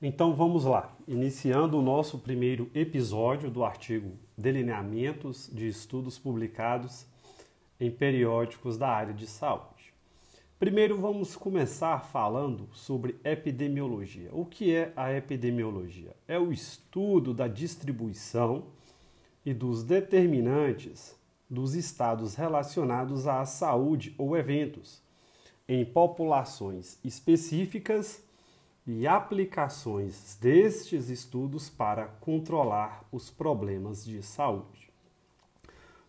Então vamos lá, iniciando o nosso primeiro episódio do artigo Delineamentos de Estudos Publicados em Periódicos da Área de Saúde. Primeiro vamos começar falando sobre epidemiologia. O que é a epidemiologia? É o estudo da distribuição e dos determinantes dos estados relacionados à saúde ou eventos em populações específicas e aplicações destes estudos para controlar os problemas de saúde.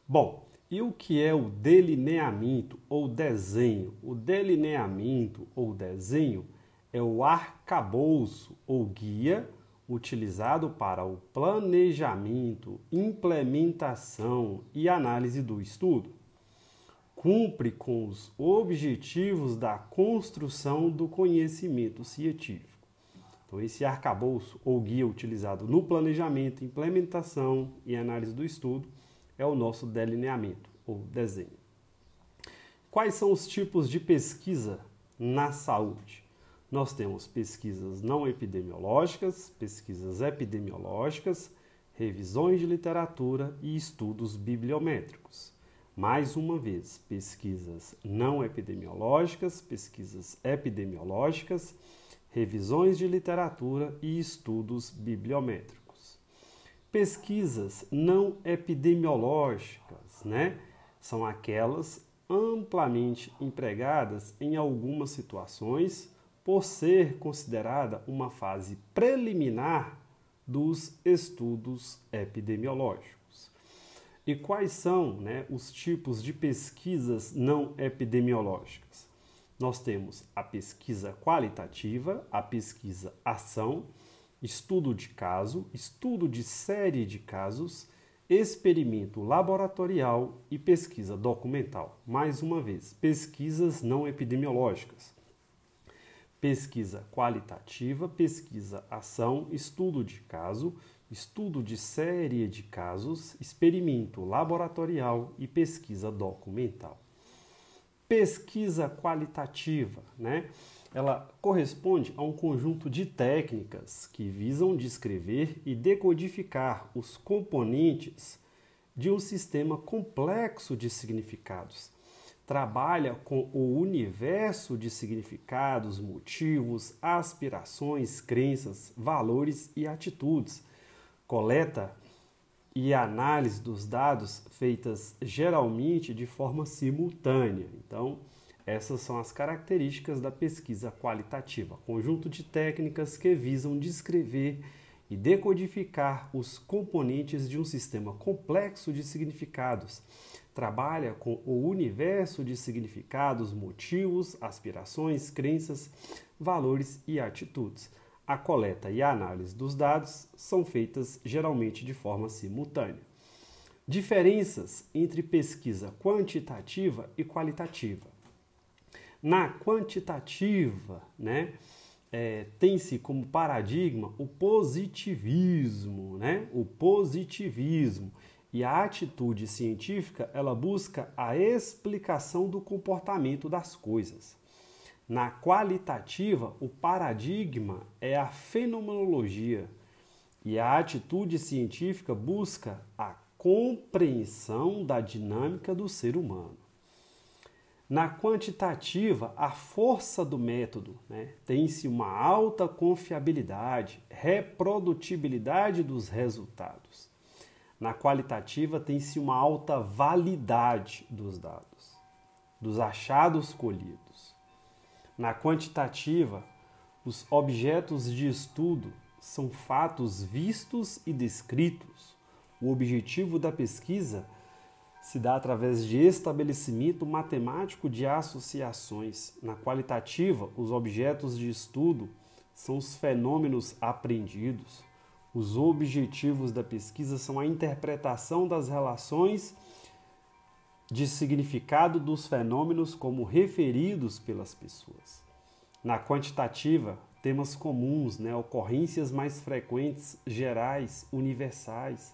Bom, e o que é o delineamento ou desenho? O delineamento ou desenho é o arcabouço ou guia utilizado para o planejamento, implementação e análise do estudo cumpre com os objetivos da construção do conhecimento científico. Então, esse arcabouço ou guia utilizado no planejamento, implementação e análise do estudo é o nosso delineamento ou desenho. Quais são os tipos de pesquisa na saúde? Nós temos pesquisas não epidemiológicas, pesquisas epidemiológicas, revisões de literatura e estudos bibliométricos. Mais uma vez, pesquisas não epidemiológicas, pesquisas epidemiológicas, revisões de literatura e estudos bibliométricos. Pesquisas não epidemiológicas, né? São aquelas amplamente empregadas em algumas situações por ser considerada uma fase preliminar dos estudos epidemiológicos. E quais são né, os tipos de pesquisas não epidemiológicas? Nós temos a pesquisa qualitativa, a pesquisa ação, estudo de caso, estudo de série de casos, experimento laboratorial e pesquisa documental. Mais uma vez, pesquisas não epidemiológicas. Pesquisa qualitativa, pesquisa ação, estudo de caso, estudo de série de casos, experimento laboratorial e pesquisa documental. Pesquisa qualitativa, né? Ela corresponde a um conjunto de técnicas que visam descrever e decodificar os componentes de um sistema complexo de significados. Trabalha com o universo de significados, motivos, aspirações, crenças, valores e atitudes coleta e análise dos dados feitas geralmente de forma simultânea. Então, essas são as características da pesquisa qualitativa, conjunto de técnicas que visam descrever e decodificar os componentes de um sistema complexo de significados. Trabalha com o universo de significados, motivos, aspirações, crenças, valores e atitudes a coleta e a análise dos dados são feitas geralmente de forma simultânea. Diferenças entre pesquisa quantitativa e qualitativa. Na quantitativa, né, é, tem-se como paradigma o positivismo, né? O positivismo e a atitude científica ela busca a explicação do comportamento das coisas. Na qualitativa, o paradigma é a fenomenologia e a atitude científica busca a compreensão da dinâmica do ser humano. Na quantitativa, a força do método né, tem-se uma alta confiabilidade, reprodutibilidade dos resultados. Na qualitativa, tem-se uma alta validade dos dados, dos achados colhidos. Na quantitativa, os objetos de estudo são fatos vistos e descritos. O objetivo da pesquisa se dá através de estabelecimento matemático de associações. Na qualitativa, os objetos de estudo são os fenômenos aprendidos. Os objetivos da pesquisa são a interpretação das relações de significado dos fenômenos como referidos pelas pessoas. Na quantitativa, temas comuns, né, ocorrências mais frequentes, gerais, universais.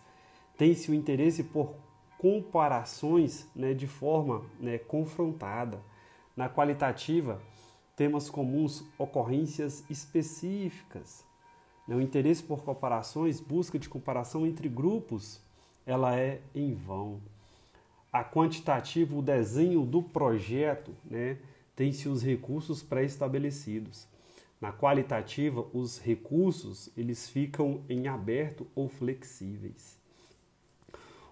Tem-se o interesse por comparações né, de forma né, confrontada. Na qualitativa, temas comuns, ocorrências específicas. o interesse por comparações, busca de comparação entre grupos, ela é em vão. A quantitativa, o desenho do projeto, né, tem-se os recursos pré-estabelecidos. Na qualitativa, os recursos eles ficam em aberto ou flexíveis.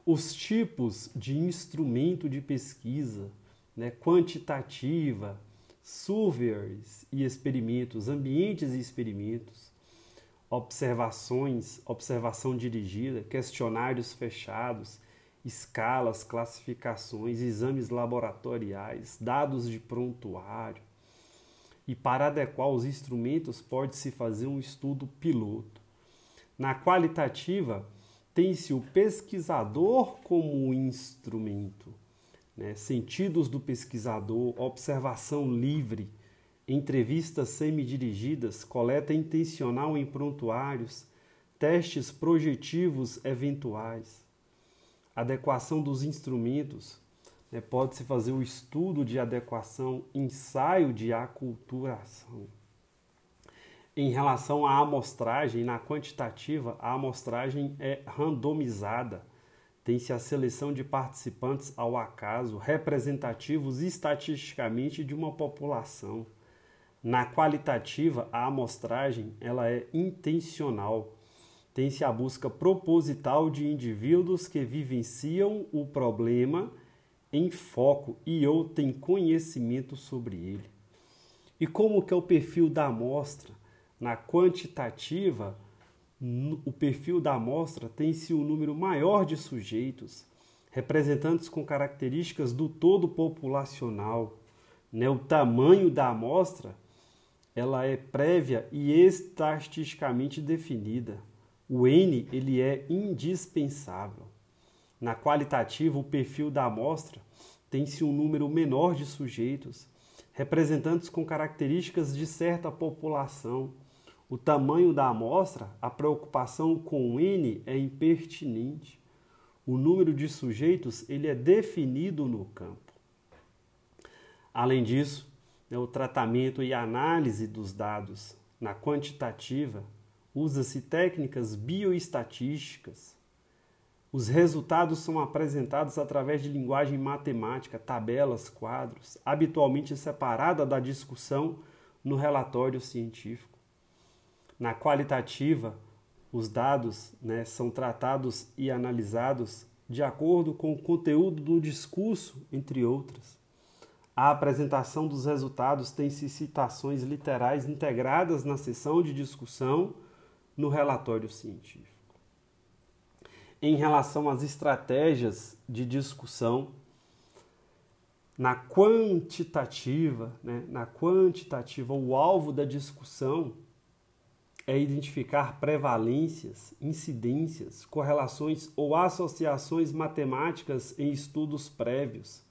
Os tipos de instrumento de pesquisa, né, quantitativa, surveys e experimentos, ambientes e experimentos, observações, observação dirigida, questionários fechados, escalas, classificações, exames laboratoriais, dados de prontuário. E para adequar os instrumentos, pode-se fazer um estudo piloto. Na qualitativa, tem-se o pesquisador como instrumento né, sentidos do pesquisador, observação livre, entrevistas semidirigidas, coleta intencional em prontuários, testes projetivos eventuais, adequação dos instrumentos, né, pode-se fazer o estudo de adequação, ensaio de aculturação. Em relação à amostragem, na quantitativa, a amostragem é randomizada tem-se a seleção de participantes ao acaso, representativos estatisticamente de uma população. Na qualitativa, a amostragem ela é intencional. Tem-se a busca proposital de indivíduos que vivenciam o problema em foco e ou têm conhecimento sobre ele. E como que é o perfil da amostra? Na quantitativa, o perfil da amostra tem-se um número maior de sujeitos, representantes com características do todo populacional. Né? O tamanho da amostra ela é prévia e estatisticamente definida. O N ele é indispensável. Na qualitativa, o perfil da amostra tem-se um número menor de sujeitos, representantes com características de certa população o tamanho da amostra, a preocupação com o N é impertinente. O número de sujeitos ele é definido no campo. Além disso, né, o tratamento e análise dos dados na quantitativa usa-se técnicas bioestatísticas. Os resultados são apresentados através de linguagem matemática, tabelas, quadros, habitualmente separada da discussão no relatório científico. Na qualitativa, os dados né, são tratados e analisados de acordo com o conteúdo do discurso, entre outras. A apresentação dos resultados tem-se citações literais integradas na sessão de discussão no relatório científico. Em relação às estratégias de discussão, na quantitativa, né, na quantitativa, o alvo da discussão é identificar prevalências, incidências, correlações ou associações matemáticas em estudos prévios.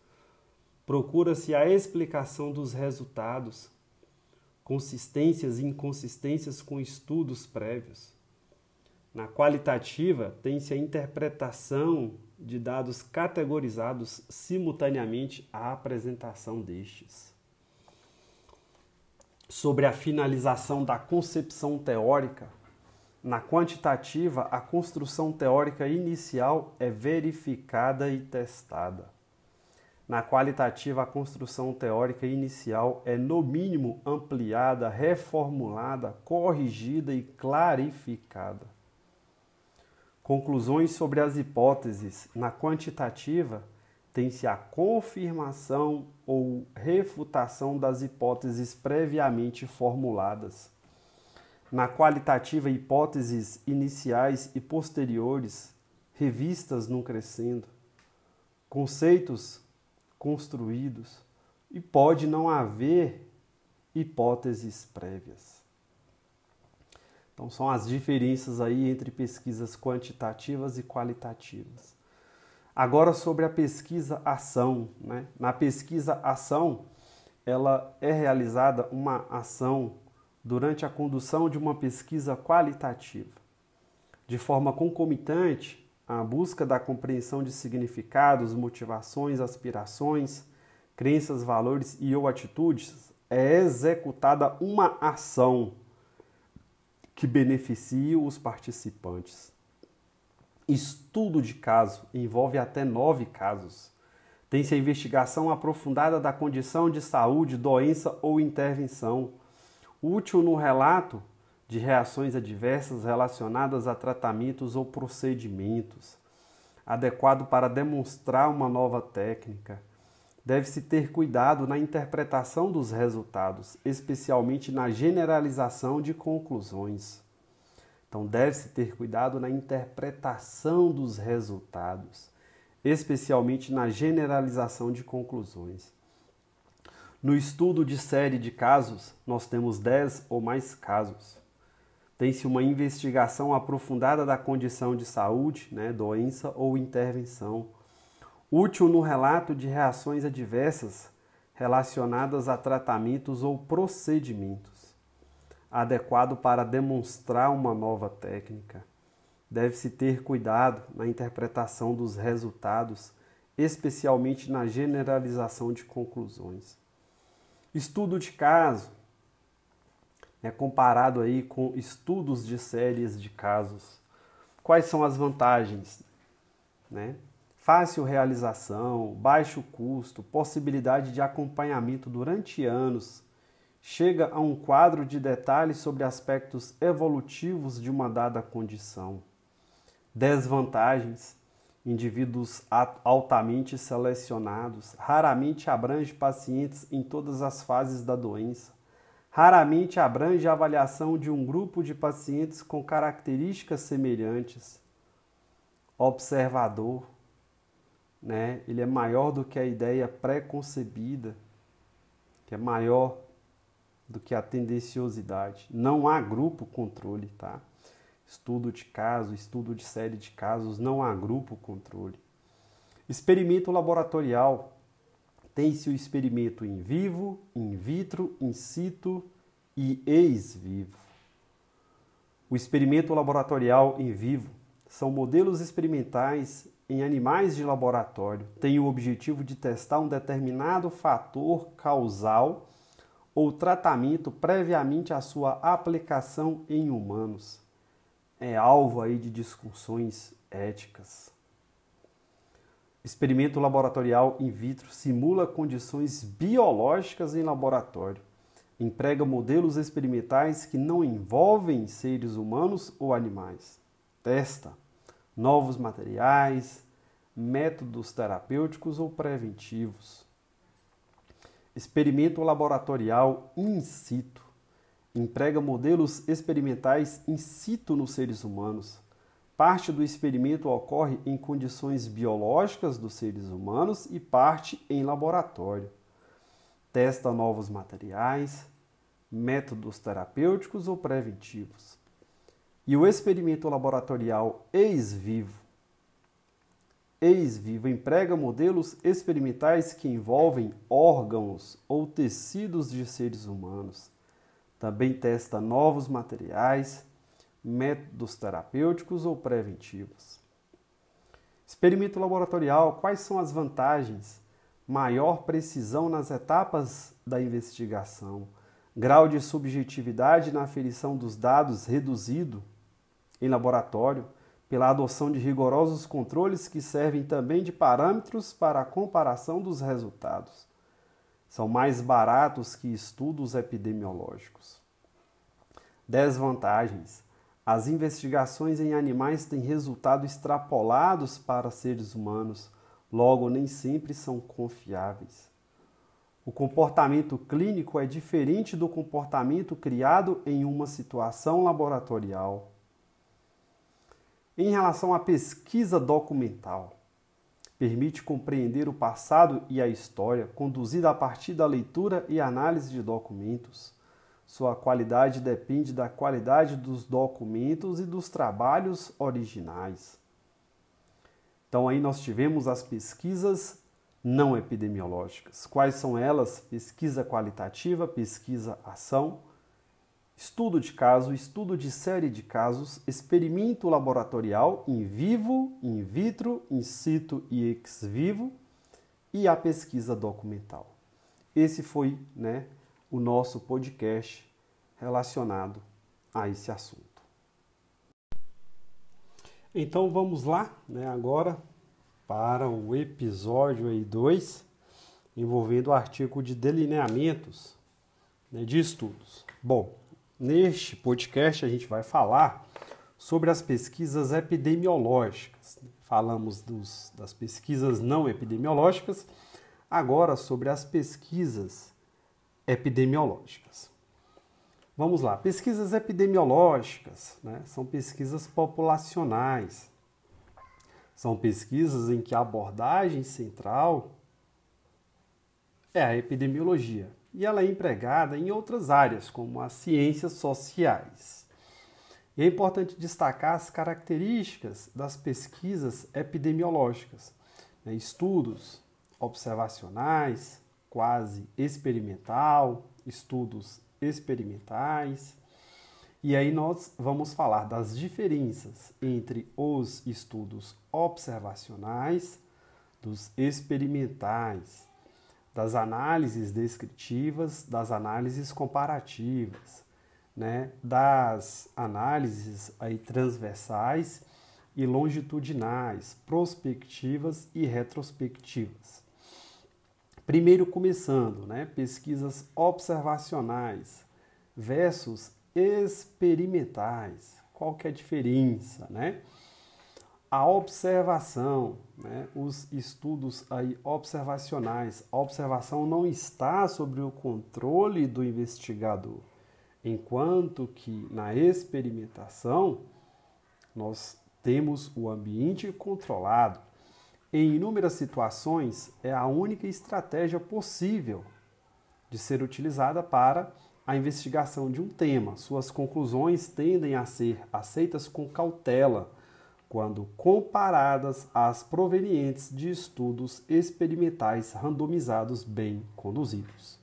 Procura-se a explicação dos resultados, consistências e inconsistências com estudos prévios. Na qualitativa, tem-se a interpretação de dados categorizados simultaneamente à apresentação destes sobre a finalização da concepção teórica, na quantitativa, a construção teórica inicial é verificada e testada. Na qualitativa, a construção teórica inicial é, no mínimo, ampliada, reformulada, corrigida e clarificada. Conclusões sobre as hipóteses. Na quantitativa, tem-se a confirmação ou refutação das hipóteses previamente formuladas. Na qualitativa, hipóteses iniciais e posteriores, revistas no crescendo, conceitos construídos, e pode não haver hipóteses prévias. Então, são as diferenças aí entre pesquisas quantitativas e qualitativas. Agora sobre a pesquisa ação, né? Na pesquisa ação, ela é realizada uma ação durante a condução de uma pesquisa qualitativa. De forma concomitante, a busca da compreensão de significados, motivações, aspirações, crenças, valores e ou atitudes é executada uma ação que beneficie os participantes. Estudo de caso envolve até nove casos. Tem-se a investigação aprofundada da condição de saúde, doença ou intervenção, útil no relato de reações adversas relacionadas a tratamentos ou procedimentos, adequado para demonstrar uma nova técnica. Deve-se ter cuidado na interpretação dos resultados, especialmente na generalização de conclusões. Então, deve-se ter cuidado na interpretação dos resultados, especialmente na generalização de conclusões. No estudo de série de casos, nós temos 10 ou mais casos. Tem-se uma investigação aprofundada da condição de saúde, né, doença ou intervenção, útil no relato de reações adversas relacionadas a tratamentos ou procedimentos, adequado para demonstrar uma nova técnica. Deve-se ter cuidado na interpretação dos resultados, especialmente na generalização de conclusões. Estudo de caso né, comparado aí com estudos de séries de casos. Quais são as vantagens? Né? Fácil realização, baixo custo, possibilidade de acompanhamento durante anos, chega a um quadro de detalhes sobre aspectos evolutivos de uma dada condição. Desvantagens: indivíduos altamente selecionados, raramente abrange pacientes em todas as fases da doença raramente abrange a avaliação de um grupo de pacientes com características semelhantes. Observador, né? Ele é maior do que a ideia pré-concebida, que é maior do que a tendenciosidade. Não há grupo controle, tá? Estudo de caso, estudo de série de casos, não há grupo controle. Experimento laboratorial tem-se o experimento in vivo, in vitro, in situ e ex vivo. O experimento laboratorial em vivo são modelos experimentais em animais de laboratório. Tem o objetivo de testar um determinado fator causal ou tratamento previamente à sua aplicação em humanos. É alvo aí de discussões éticas. Experimento laboratorial in vitro simula condições biológicas em laboratório. Emprega modelos experimentais que não envolvem seres humanos ou animais. Testa novos materiais, métodos terapêuticos ou preventivos. Experimento laboratorial in situ. Emprega modelos experimentais in situ nos seres humanos Parte do experimento ocorre em condições biológicas dos seres humanos e parte em laboratório. Testa novos materiais, métodos terapêuticos ou preventivos. E o experimento laboratorial ex-vivo. Ex-vivo emprega modelos experimentais que envolvem órgãos ou tecidos de seres humanos. Também testa novos materiais, métodos terapêuticos ou preventivos. Experimento laboratorial: quais são as vantagens? Maior precisão nas etapas da investigação, grau de subjetividade na aferição dos dados reduzido em laboratório, pela adoção de rigorosos controles que servem também de parâmetros para a comparação dos resultados. São mais baratos que estudos epidemiológicos. Desvantagens: as investigações em animais têm resultado extrapolados para seres humanos, logo nem sempre são confiáveis. O comportamento clínico é diferente do comportamento criado em uma situação laboratorial. Em relação à pesquisa documental, permite compreender o passado e a história, conduzida a partir da leitura e análise de documentos sua qualidade depende da qualidade dos documentos e dos trabalhos originais. Então aí nós tivemos as pesquisas não epidemiológicas. Quais são elas? Pesquisa qualitativa, pesquisa ação, estudo de caso, estudo de série de casos, experimento laboratorial in vivo, in vitro, in situ e ex vivo e a pesquisa documental. Esse foi, né, o nosso podcast relacionado a esse assunto. Então vamos lá, né, agora para o episódio aí 2, envolvendo o artigo de delineamentos né, de estudos. Bom, neste podcast a gente vai falar sobre as pesquisas epidemiológicas. Falamos dos, das pesquisas não epidemiológicas, agora sobre as pesquisas epidemiológicas. Vamos lá, pesquisas epidemiológicas né, são pesquisas populacionais. São pesquisas em que a abordagem central é a epidemiologia e ela é empregada em outras áreas, como as ciências sociais. E é importante destacar as características das pesquisas epidemiológicas, né, estudos observacionais, quase experimental, estudos experimentais. E aí nós vamos falar das diferenças entre os estudos observacionais, dos experimentais, das análises descritivas, das análises comparativas, né, das análises aí transversais e longitudinais, prospectivas e retrospectivas. Primeiro começando, né, pesquisas observacionais versus experimentais. Qual que é a diferença, né? A observação, né, os estudos aí observacionais, a observação não está sobre o controle do investigador, enquanto que na experimentação nós temos o ambiente controlado em inúmeras situações, é a única estratégia possível de ser utilizada para a investigação de um tema. Suas conclusões tendem a ser aceitas com cautela quando comparadas às provenientes de estudos experimentais randomizados bem conduzidos.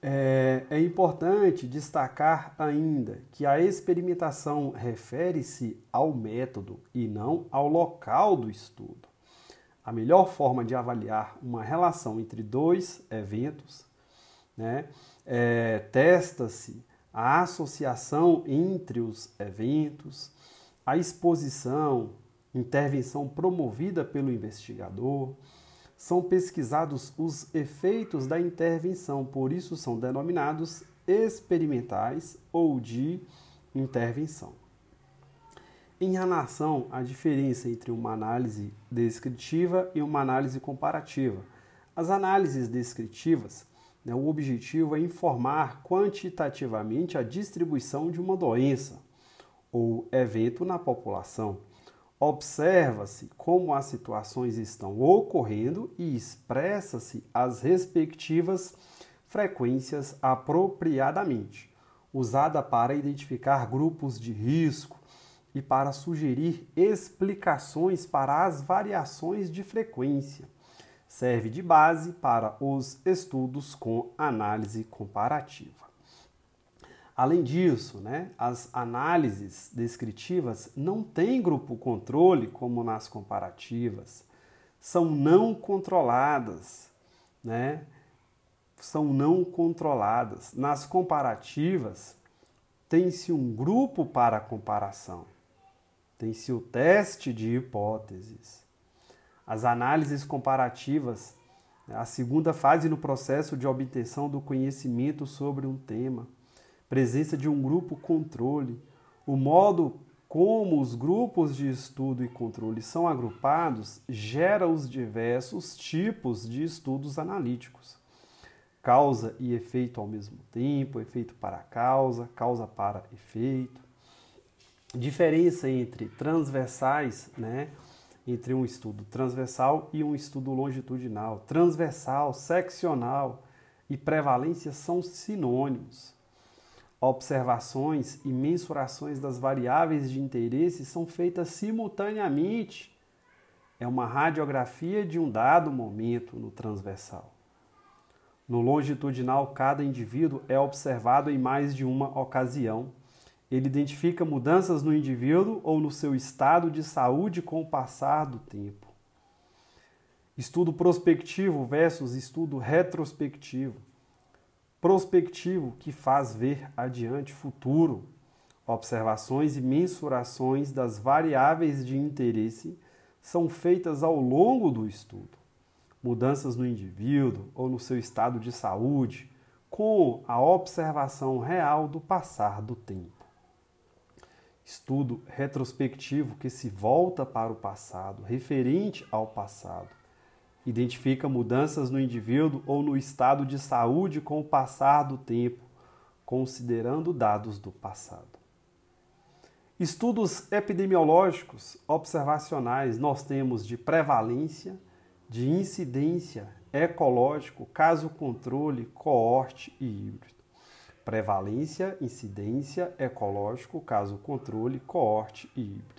É, é, importante destacar ainda que a experimentação refere-se ao método e não ao local do estudo. A melhor forma de avaliar uma relação entre dois eventos né, é, testa-se a associação entre os eventos, a exposição, intervenção promovida pelo investigador, são pesquisados os efeitos da intervenção, por isso são denominados experimentais ou de intervenção. Em relação à diferença entre uma análise descritiva e uma análise comparativa, as análises descritivas, né, o objetivo é informar quantitativamente a distribuição de uma doença ou evento na população Observa-se como as situações estão ocorrendo e expressa-se as respectivas frequências apropriadamente, usada para identificar grupos de risco e para sugerir explicações para as variações de frequência. Serve de base para os estudos com análise comparativa. Além disso, né, as análises descritivas não têm grupo controle como nas comparativas, são não controladas, né? São não controladas. Nas comparativas, tem-se um grupo para comparação, tem-se o teste de hipóteses. As análises comparativas, a segunda fase no processo de obtenção do conhecimento sobre um tema presença de um grupo controle, o modo como os grupos de estudo e controle são agrupados gera os diversos tipos de estudos analíticos. Causa e efeito ao mesmo tempo, efeito para causa, causa para efeito. Diferença entre transversais, né? Entre um estudo transversal e um estudo longitudinal. Transversal, seccional e prevalência são sinônimos. Observações e mensurações das variáveis de interesse são feitas simultaneamente. É uma radiografia de um dado momento no transversal. No longitudinal, cada indivíduo é observado em mais de uma ocasião. Ele identifica mudanças no indivíduo ou no seu estado de saúde com o passar do tempo. Estudo prospectivo versus estudo retrospectivo prospectivo que faz ver adiante futuro, observações e mensurações das variáveis de interesse são feitas ao longo do estudo. Mudanças no indivíduo ou no seu estado de saúde, com a observação real do passar do tempo. Estudo retrospectivo que se volta para o passado, referente ao passado. Identifica mudanças no indivíduo ou no estado de saúde com o passar do tempo, considerando dados do passado. Estudos epidemiológicos observacionais nós temos de prevalência, de incidência, ecológico, caso controle, coorte e híbrido. Prevalência, incidência, ecológico, caso controle, coorte e híbrido.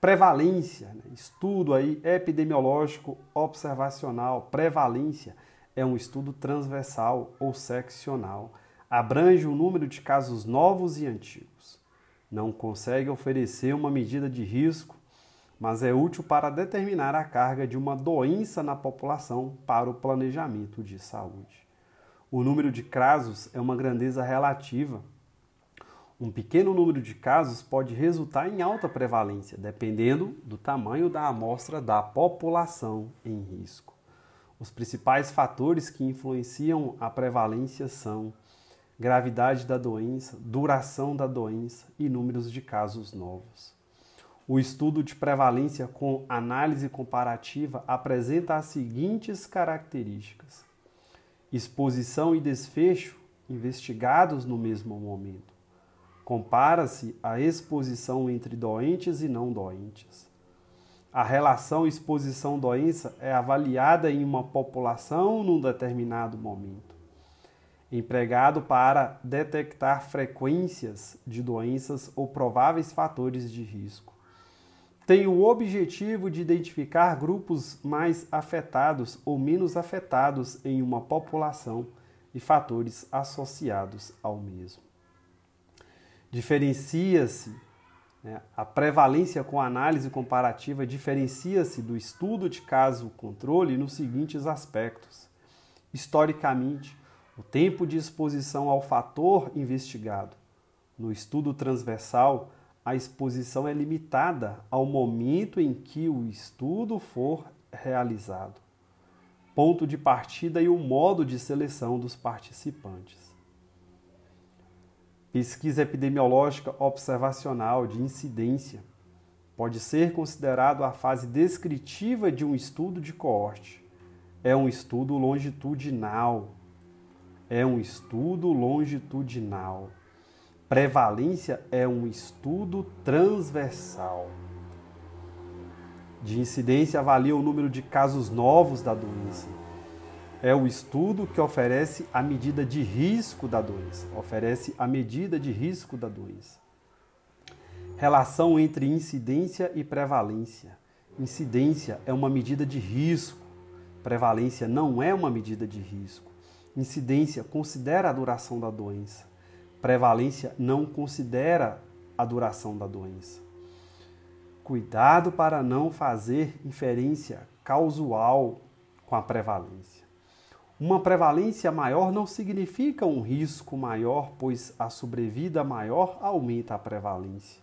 Prevalência, né? estudo aí epidemiológico observacional. Prevalência é um estudo transversal ou seccional. Abrange o número de casos novos e antigos não consegue oferecer uma medida de risco, mas é útil para determinar a carga de uma doença na população para o planejamento de saúde. O número de casos é uma grandeza relativa. Um pequeno número de casos pode resultar em alta prevalência, dependendo do tamanho da amostra da população em risco. Os principais fatores que influenciam a prevalência são gravidade da doença, duração da doença e números de casos novos. O estudo de prevalência com análise comparativa apresenta as seguintes características: exposição e desfecho investigados no mesmo momento. Compara-se a exposição entre doentes e não doentes. A relação exposição-doença é avaliada em uma população num determinado momento empregado para detectar frequências de doenças ou prováveis fatores de risco. Tem o objetivo de identificar grupos mais afetados ou menos afetados em uma população e fatores associados ao mesmo. Diferencia-se né, a prevalência com análise comparativa diferencia-se do estudo de caso controle nos seguintes aspectos. Historicamente, o tempo de exposição ao fator investigado. No estudo transversal, a exposição é limitada ao momento em que o estudo for realizado. Ponto de partida e o modo de seleção dos participantes. Pesquisa epidemiológica observacional de incidência pode ser considerado a fase descritiva de um estudo de coorte. É um estudo longitudinal, é um estudo longitudinal. Prevalência é um estudo transversal. De incidência avalia o número de casos novos da doença. É o estudo que oferece a medida de risco da doença, oferece a medida de risco da doença. Relação entre incidência e prevalência. Incidência é uma medida de risco, prevalência não é uma medida de risco. Incidência considera a duração da doença. Prevalência não considera a duração da doença. Cuidado para não fazer inferência causal com a prevalência. Uma prevalência maior não significa um risco maior, pois a sobrevida maior aumenta a prevalência.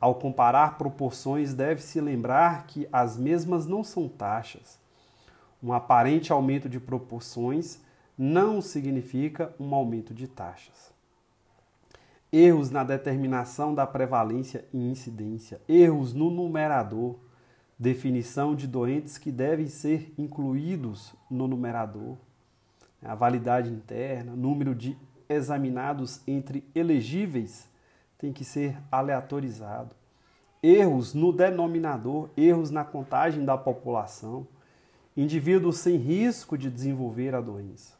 Ao comparar proporções, deve-se lembrar que as mesmas não são taxas. Um aparente aumento de proporções não significa um aumento de taxas. Erros na determinação da prevalência e incidência, erros no numerador, definição de doentes que devem ser incluídos no numerador, a validade interna, número de examinados entre elegíveis tem que ser aleatorizado. Erros no denominador, erros na contagem da população, indivíduos sem risco de desenvolver a doença.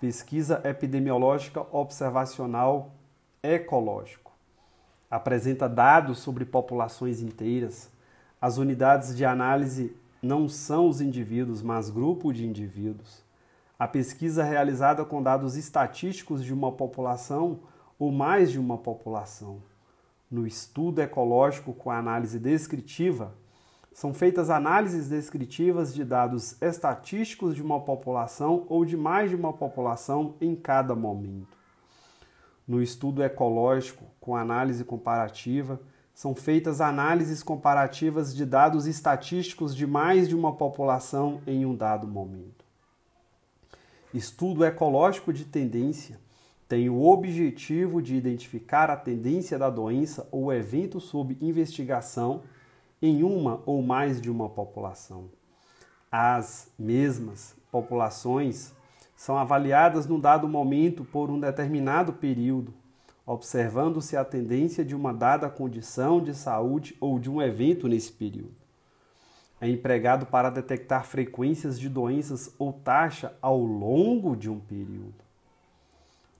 Pesquisa epidemiológica observacional ecológico. Apresenta dados sobre populações inteiras. As unidades de análise não são os indivíduos, mas grupo de indivíduos. A pesquisa realizada com dados estatísticos de uma população ou mais de uma população. No estudo ecológico com análise descritiva, são feitas análises descritivas de dados estatísticos de uma população ou de mais de uma população em cada momento. No estudo ecológico, com análise comparativa, são feitas análises comparativas de dados estatísticos de mais de uma população em um dado momento. Estudo ecológico de tendência tem o objetivo de identificar a tendência da doença ou evento sob investigação em uma ou mais de uma população. As mesmas populações são avaliadas no dado momento por um determinado período, observando-se a tendência de uma dada condição de saúde ou de um evento nesse período. É empregado para detectar frequências de doenças ou taxa ao longo de um período.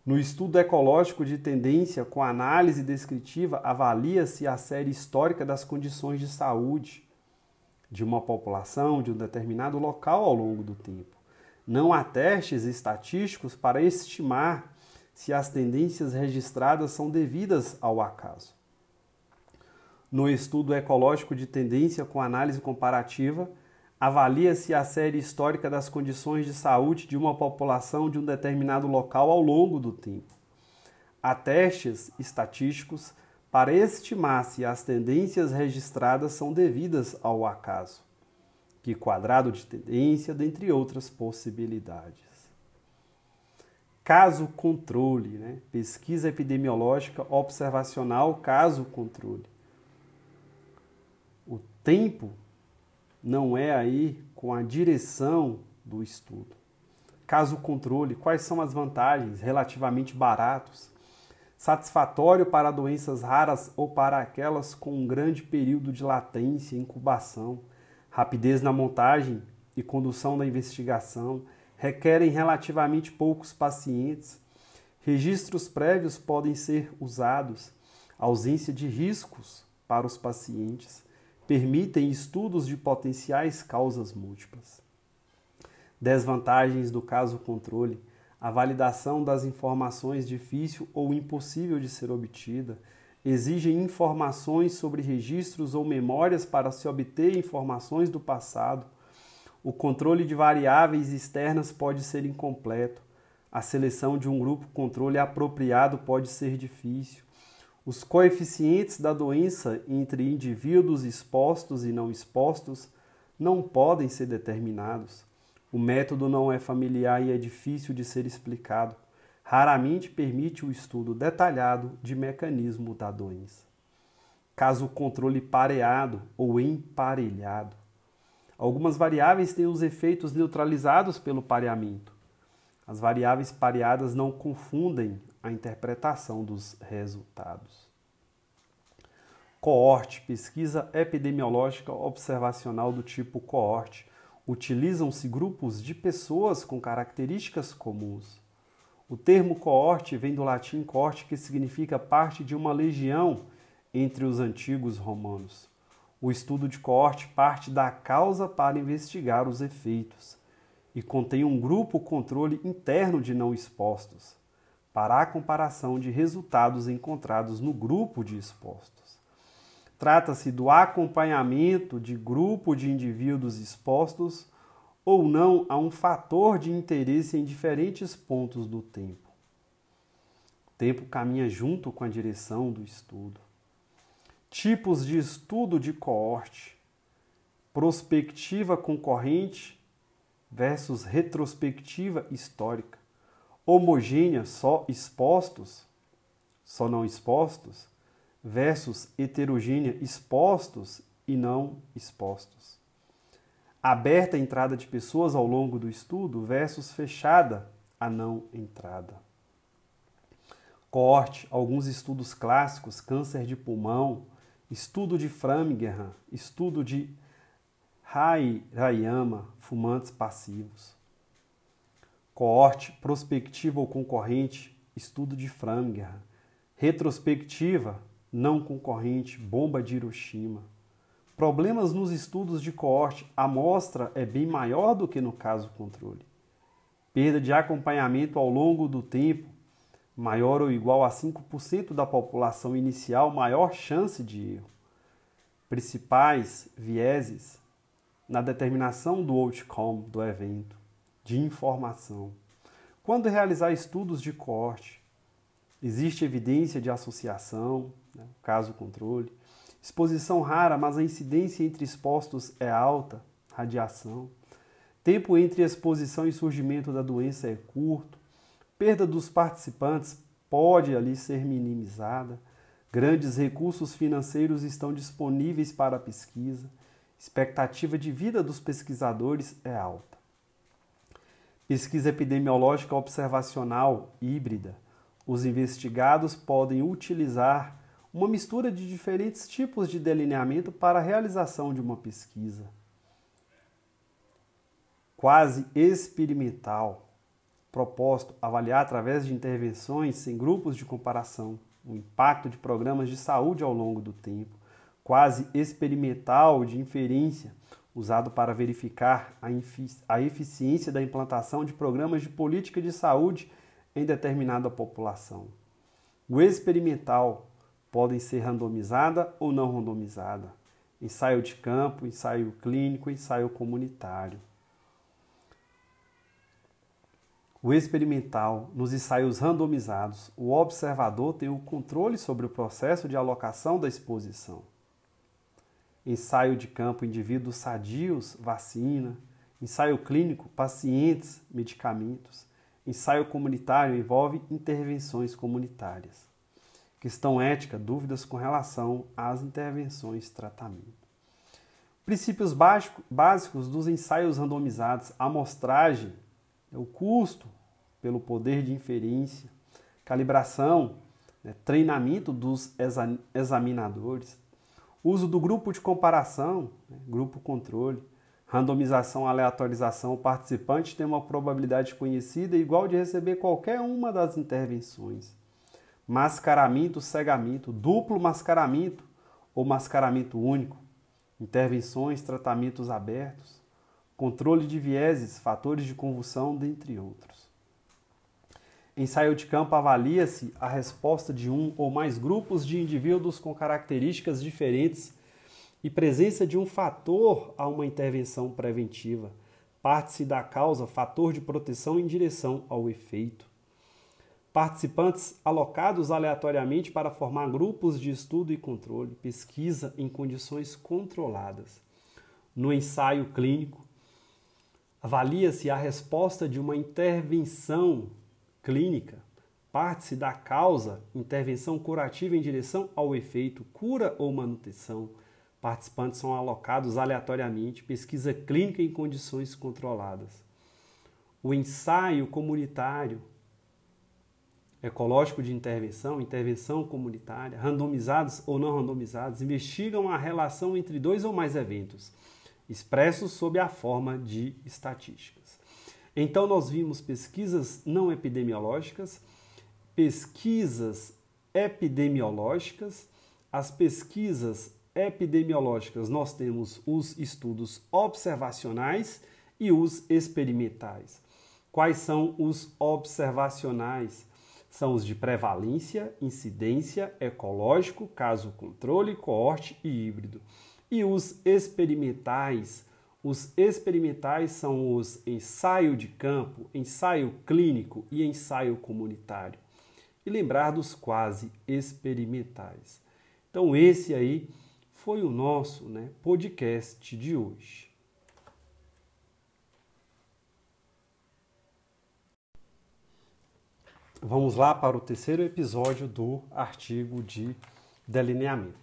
No estudo ecológico de tendência com análise descritiva, avalia-se a série histórica das condições de saúde de uma população de um determinado local ao longo do tempo. Não há testes estatísticos para estimar se as tendências registradas são devidas ao acaso. No estudo ecológico de tendência com análise comparativa, avalia-se a série histórica das condições de saúde de uma população de um determinado local ao longo do tempo. Há testes estatísticos para estimar se as tendências registradas são devidas ao acaso, que quadrado de tendência, dentre outras possibilidades. Caso controle, né? pesquisa epidemiológica observacional, caso controle. O tempo não é aí com a direção do estudo. Caso controle, quais são as vantagens? Relativamente baratos, satisfatório para doenças raras ou para aquelas com um grande período de latência incubação, rapidez na montagem e condução da investigação, requerem relativamente poucos pacientes. Registros prévios podem ser usados, ausência de riscos para os pacientes permitem estudos de potenciais causas múltiplas. Desvantagens do caso controle: a validação das informações difícil ou impossível de ser obtida, exigem informações sobre registros ou memórias para se obter informações do passado. O controle de variáveis externas pode ser incompleto. A seleção de um grupo controle apropriado pode ser difícil. Os coeficientes da doença entre indivíduos expostos e não expostos não podem ser determinados. O método não é familiar e é difícil de ser explicado. Raramente permite o estudo detalhado de mecanismo da doença. Caso o controle pareado ou emparelhado. Algumas variáveis têm os efeitos neutralizados pelo pareamento. As variáveis pareadas não confundem a interpretação dos resultados. Coorte, pesquisa epidemiológica observacional do tipo coorte. Utilizam-se grupos de pessoas com características comuns. O termo coorte vem do latim corte, que significa parte de uma legião entre os antigos romanos. O estudo de coorte parte da causa para investigar os efeitos e contém um grupo controle interno de não expostos para a comparação de resultados encontrados no grupo de expostos. Trata-se do acompanhamento de grupo de indivíduos expostos ou não a um fator de interesse em diferentes pontos do tempo. O tempo caminha junto com a direção do estudo. Tipos de estudo de coorte: prospectiva concorrente versus retrospectiva histórica homogênea, só expostos, só não expostos, versus heterogênea, expostos e não expostos. Aberta a entrada de pessoas ao longo do estudo versus fechada a não entrada. Corte, alguns estudos clássicos, câncer de pulmão, estudo de Framingham, estudo de Rayama, fumantes passivos coorte, prospectiva ou concorrente, estudo de Framingham, retrospectiva, não concorrente, bomba de Hiroshima. Problemas nos estudos de coorte, a amostra é bem maior do que no caso controle. Perda de acompanhamento ao longo do tempo, maior ou igual a 5% da população inicial, maior chance de erro. Principais vieses na determinação do outcome do evento de informação. Quando realizar estudos de corte, Existe evidência de associação, né, caso controle. Exposição rara, mas a incidência entre expostos é alta, radiação. Tempo entre exposição e surgimento da doença é curto. Perda dos participantes pode ali ser minimizada. Grandes recursos financeiros estão disponíveis para a pesquisa. Expectativa de vida dos pesquisadores é alta. Pesquisa epidemiológica observacional híbrida. Os investigados podem utilizar uma mistura de diferentes tipos de delineamento para a realização de uma pesquisa. Quase experimental. Propósito: avaliar através de intervenções sem grupos de comparação o impacto de programas de saúde ao longo do tempo. Quase experimental de inferência, usado para verificar a eficiência da implantação de programas de política de saúde em determinada população. O experimental podem ser randomizada ou não randomizada. Ensaio de campo, ensaio clínico, ensaio comunitário. O experimental, nos ensaios randomizados, o observador tem o controle sobre o processo de alocação da exposição. Ensaio de campo, indivíduos sadios, vacina. Ensaio clínico, pacientes, medicamentos. Ensaio comunitário envolve intervenções comunitárias. Questão ética, dúvidas com relação às intervenções tratamento. Princípios básicos dos ensaios randomizados, amostragem, o custo pelo poder de inferência, calibração, né, treinamento dos examinadores, uso do grupo de comparação, né, grupo controle, randomização, aleatorização, o participante tem uma probabilidade conhecida igual de receber qualquer uma das intervenções. Mascaramento, cegamento, duplo mascaramento ou mascaramento único, intervenções, tratamentos abertos, controle de vieses, fatores de convulsão, dentre outros. Ensaio de campo avalia-se a resposta de um ou mais grupos de indivíduos com características diferentes e presença de um fator a uma intervenção preventiva. Parte-se da causa, fator de proteção em direção ao efeito. Participantes alocados aleatoriamente para formar grupos de estudo e controle, pesquisa em condições controladas. No ensaio clínico, avalia-se a resposta de uma intervenção clínica. Parte-se da causa, intervenção curativa em direção ao efeito, cura ou manutenção Participantes são alocados aleatoriamente, pesquisa clínica em condições controladas. O ensaio comunitário, ecológico de intervenção, intervenção comunitária, randomizados ou não randomizados, investigam a relação entre dois ou mais eventos, expressos sob a forma de estatísticas. Então, nós vimos pesquisas não epidemiológicas, pesquisas epidemiológicas, as pesquisas epidemiológicas, nós temos os estudos observacionais e os experimentais. Quais são os observacionais? São os de prevalência, incidência, ecológico, caso controle, coorte e híbrido. E os experimentais? Os experimentais são os ensaio de campo, ensaio clínico e ensaio comunitário. E lembrar dos quase experimentais. Então, esse aí foi o nosso né, podcast de hoje. Vamos lá para o terceiro episódio do artigo de delineamentos.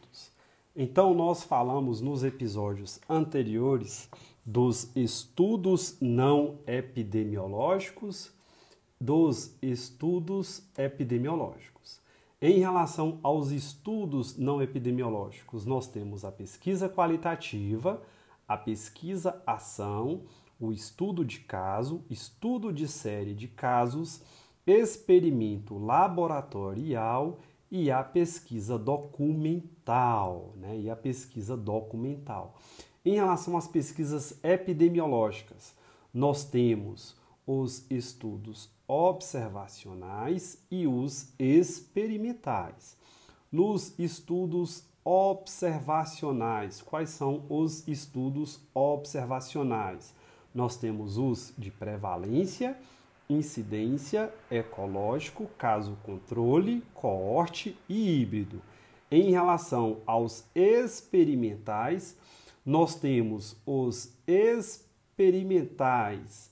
Então, nós falamos nos episódios anteriores dos estudos não epidemiológicos, dos estudos epidemiológicos. Em relação aos estudos não epidemiológicos, nós temos a pesquisa qualitativa, a pesquisa ação, o estudo de caso, estudo de série de casos, experimento laboratorial e a pesquisa documental, né? E a pesquisa documental. Em relação às pesquisas epidemiológicas, nós temos os estudos observacionais e os experimentais. Nos estudos observacionais, quais são os estudos observacionais? Nós temos os de prevalência, incidência, ecológico, caso controle, coorte e híbrido. Em relação aos experimentais, nós temos os experimentais,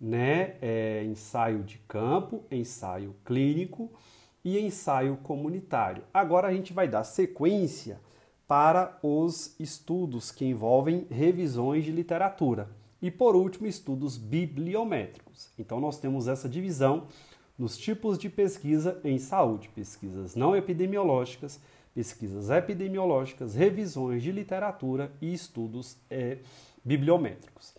né? É, ensaio de campo, ensaio clínico e ensaio comunitário. Agora a gente vai dar sequência para os estudos que envolvem revisões de literatura. E por último, estudos bibliométricos. Então nós temos essa divisão nos tipos de pesquisa em saúde: pesquisas não epidemiológicas, pesquisas epidemiológicas, revisões de literatura e estudos é, bibliométricos.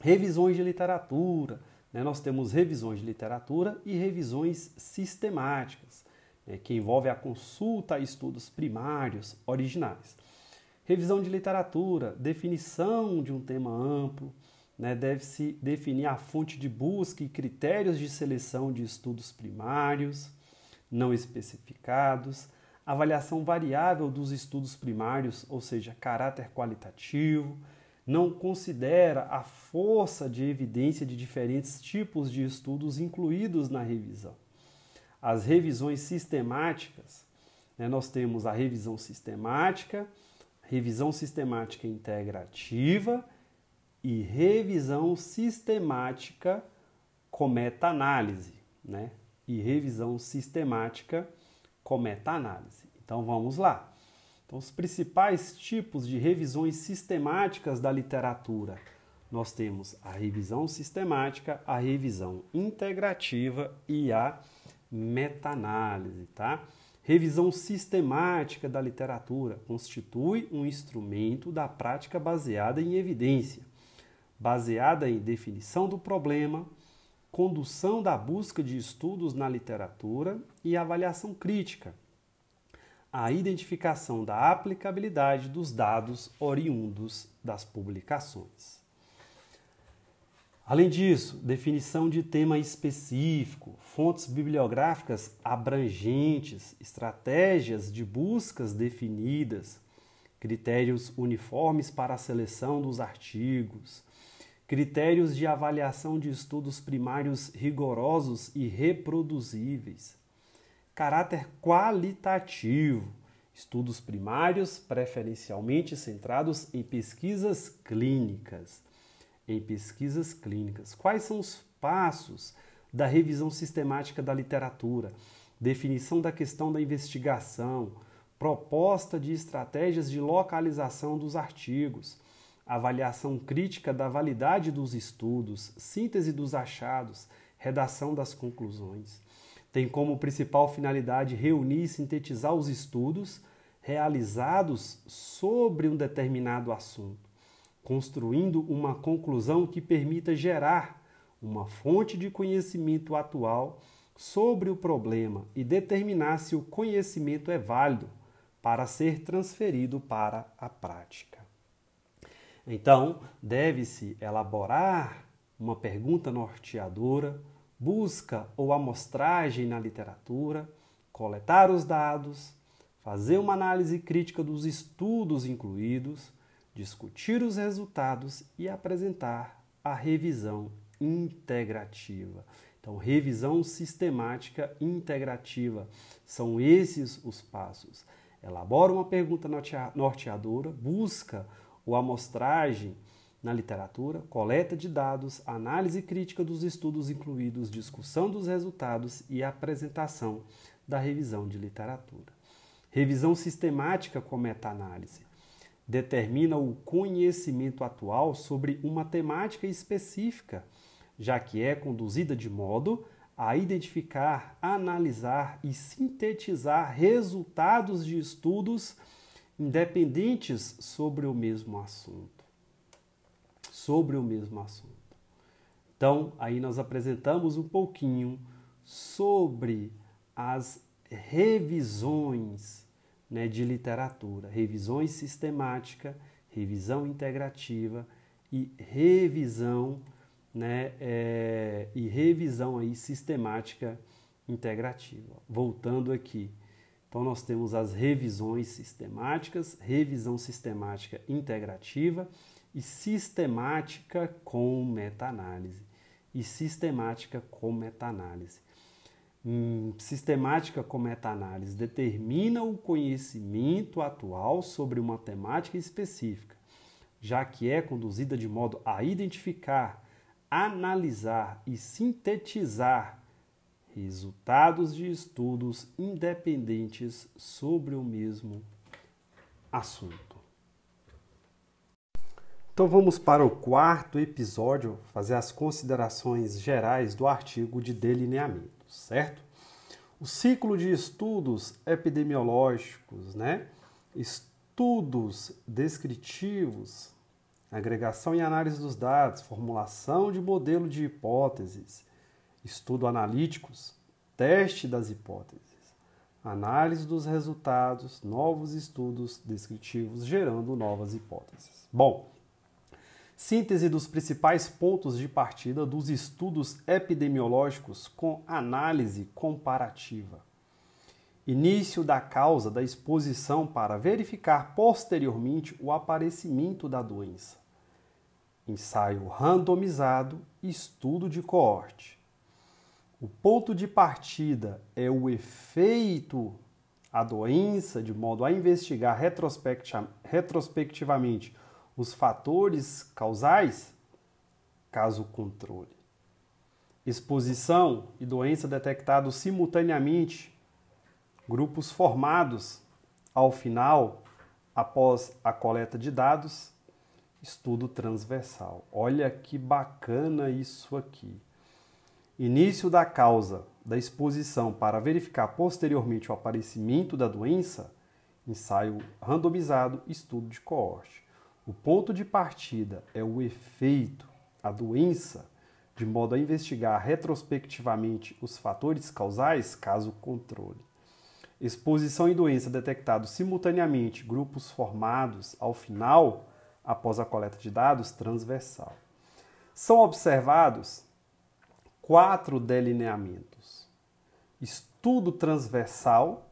Revisões de literatura, né, nós temos revisões de literatura e revisões sistemáticas, né, que envolve a consulta a estudos primários originais. Revisão de literatura, definição de um tema amplo, né, deve-se definir a fonte de busca e critérios de seleção de estudos primários não especificados, avaliação variável dos estudos primários, ou seja, caráter qualitativo, não considera a força de evidência de diferentes tipos de estudos incluídos na revisão. As revisões sistemáticas, né, nós temos a revisão sistemática, revisão sistemática integrativa e revisão sistemática com meta-análise, né? E revisão sistemática com meta-análise. Então vamos lá. Então, os principais tipos de revisões sistemáticas da literatura. Nós temos a revisão sistemática, a revisão integrativa e a meta-análise, tá? Revisão sistemática da literatura constitui um instrumento da prática baseada em evidência, baseada em definição do problema, condução da busca de estudos na literatura e avaliação crítica, a identificação da aplicabilidade dos dados oriundos das publicações. Além disso, definição de tema específico, fontes bibliográficas abrangentes, estratégias de buscas definidas, critérios uniformes para a seleção dos artigos, critérios de avaliação de estudos primários rigorosos e reproduzíveis, caráter qualitativo, estudos primários preferencialmente centrados em pesquisas clínicas. Em pesquisas clínicas, quais são os passos da revisão sistemática da literatura? Definição da questão da investigação, proposta de estratégias de localização dos artigos, avaliação crítica da validade dos estudos, síntese dos achados, redação das conclusões. Tem como principal finalidade reunir e sintetizar os estudos realizados sobre um determinado assunto, construindo uma conclusão que permita gerar uma fonte de conhecimento atual sobre o problema e determinar se o conhecimento é válido para ser transferido para a prática. Então, deve-se elaborar uma pergunta norteadora, busca ou amostragem na literatura, coletar os dados, fazer uma análise crítica dos estudos incluídos, discutir os resultados e apresentar a revisão integrativa. Então, revisão sistemática integrativa são esses os passos. Elabora uma pergunta norteadora, busca ou amostragem na literatura, coleta de dados, análise crítica dos estudos incluídos, discussão dos resultados e apresentação da revisão de literatura. Revisão sistemática com meta-análise determina o conhecimento atual sobre uma temática específica, já que é conduzida de modo a identificar, analisar e sintetizar resultados de estudos independentes sobre o mesmo assunto. Sobre o mesmo assunto. Então, aí nós apresentamos um pouquinho sobre as revisões né, de literatura, revisões sistemática, revisão integrativa e revisão né, é, e revisão aí sistemática integrativa. Voltando aqui, então nós temos as revisões sistemáticas, revisão sistemática integrativa e sistemática com meta-análise. e sistemática com meta-análise. Hum, sistemática com meta-análise determina o conhecimento atual sobre uma temática específica, já que é conduzida de modo a identificar, analisar e sintetizar resultados de estudos independentes sobre o mesmo assunto. Então vamos para o quarto episódio, fazer as considerações gerais do artigo de delineamento, certo? O ciclo de estudos epidemiológicos, né? Estudos descritivos, agregação e análise dos dados, formulação de modelo de hipóteses, estudo analíticos, teste das hipóteses, análise dos resultados, novos estudos descritivos gerando novas hipóteses. Bom, síntese dos principais pontos de partida dos estudos epidemiológicos com análise comparativa. Início da causa da exposição para verificar posteriormente o aparecimento da doença. Ensaio randomizado, estudo de coorte. O ponto de partida é o efeito a doença, de modo a investigar retrospectivamente os fatores causais, caso controle. Exposição e doença detectados simultaneamente, grupos formados ao final, após a coleta de dados, estudo transversal. Olha que bacana isso aqui. Início da causa da exposição para verificar posteriormente o aparecimento da doença, ensaio randomizado, estudo de coorte. O ponto de partida é o efeito, a doença, de modo a investigar retrospectivamente os fatores causais, caso controle. Exposição e doença detectados simultaneamente, grupos formados ao final, após a coleta de dados, transversal. São observados quatro delineamentos: estudo transversal,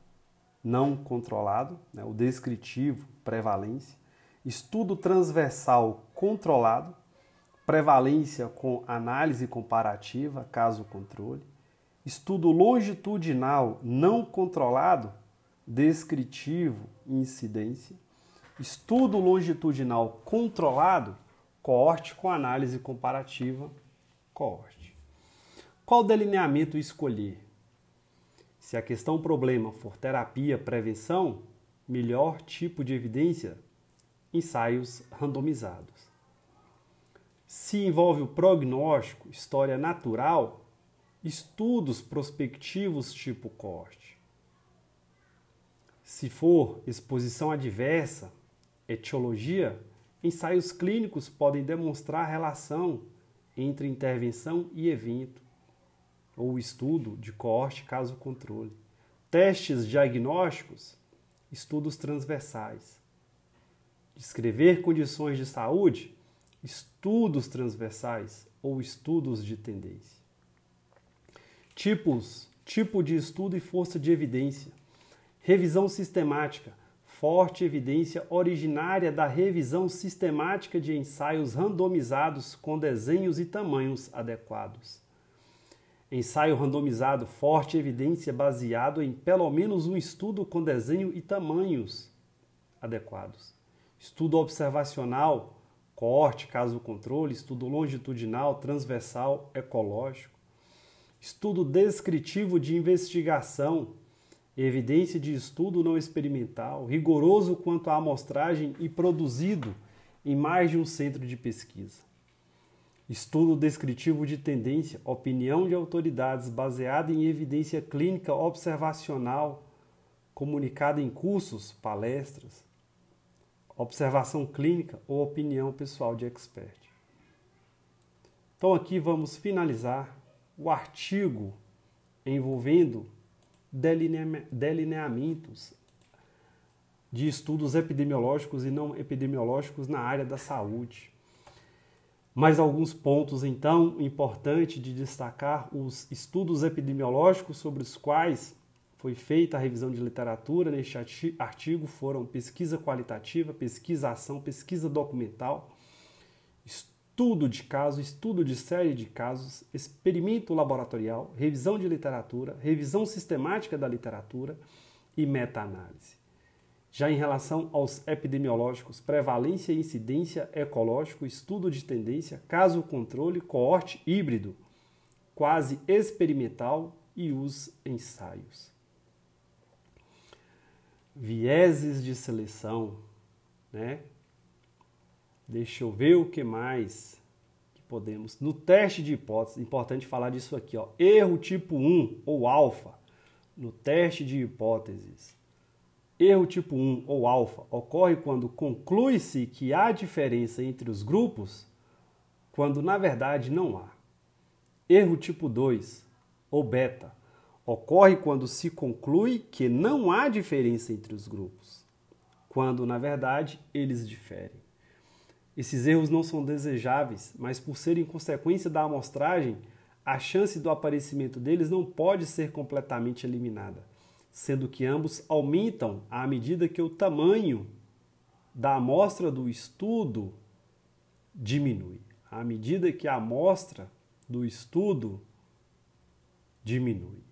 não controlado, né, o descritivo, prevalência. Estudo transversal controlado, prevalência com análise comparativa, caso controle, estudo longitudinal não controlado, descritivo, incidência, estudo longitudinal controlado, coorte com análise comparativa, coorte. Qual delineamento escolher? Se a questão problema for terapia, prevenção, melhor tipo de evidência ensaios randomizados. Se envolve o prognóstico, história natural, estudos prospectivos tipo corte. Se for exposição adversa, etiologia, ensaios clínicos podem demonstrar relação entre intervenção e evento, ou estudo de corte caso controle. Testes diagnósticos, estudos transversais descrever condições de saúde, estudos transversais ou estudos de tendência. Tipos, tipo de estudo e força de evidência. Revisão sistemática, forte evidência originária da revisão sistemática de ensaios randomizados com desenhos e tamanhos adequados. Ensaio randomizado, forte evidência baseado em pelo menos um estudo com desenho e tamanhos adequados estudo observacional, corte, caso controle, estudo longitudinal, transversal, ecológico, estudo descritivo de investigação, evidência de estudo não experimental, rigoroso quanto à amostragem e produzido em mais de um centro de pesquisa. Estudo descritivo de tendência, opinião de autoridades baseada em evidência clínica observacional, comunicada em cursos, palestras, observação clínica ou opinião pessoal de expert. Então aqui vamos finalizar o artigo envolvendo delineamentos de estudos epidemiológicos e não epidemiológicos na área da saúde. Mais alguns pontos, então, importante de destacar os estudos epidemiológicos sobre os quais foi feita a revisão de literatura neste artigo, foram pesquisa qualitativa, pesquisa ação, pesquisa documental, estudo de caso, estudo de série de casos, experimento laboratorial, revisão de literatura, revisão sistemática da literatura e meta-análise. Já em relação aos epidemiológicos, prevalência e incidência ecológico, estudo de tendência, caso controle, coorte híbrido, quase experimental e os ensaios. Vieses de seleção, né? Deixa eu ver o que mais que podemos. No teste de hipótese, importante falar disso aqui, ó. Erro tipo 1 ou alfa no teste de hipóteses. Erro tipo 1 ou alfa ocorre quando conclui-se que há diferença entre os grupos, quando na verdade não há. Erro tipo 2 ou beta ocorre quando se conclui que não há diferença entre os grupos, quando na verdade eles diferem. Esses erros não são desejáveis, mas por serem consequência da amostragem, a chance do aparecimento deles não pode ser completamente eliminada, sendo que ambos aumentam à medida que o tamanho da amostra do estudo diminui. À medida que a amostra do estudo diminui.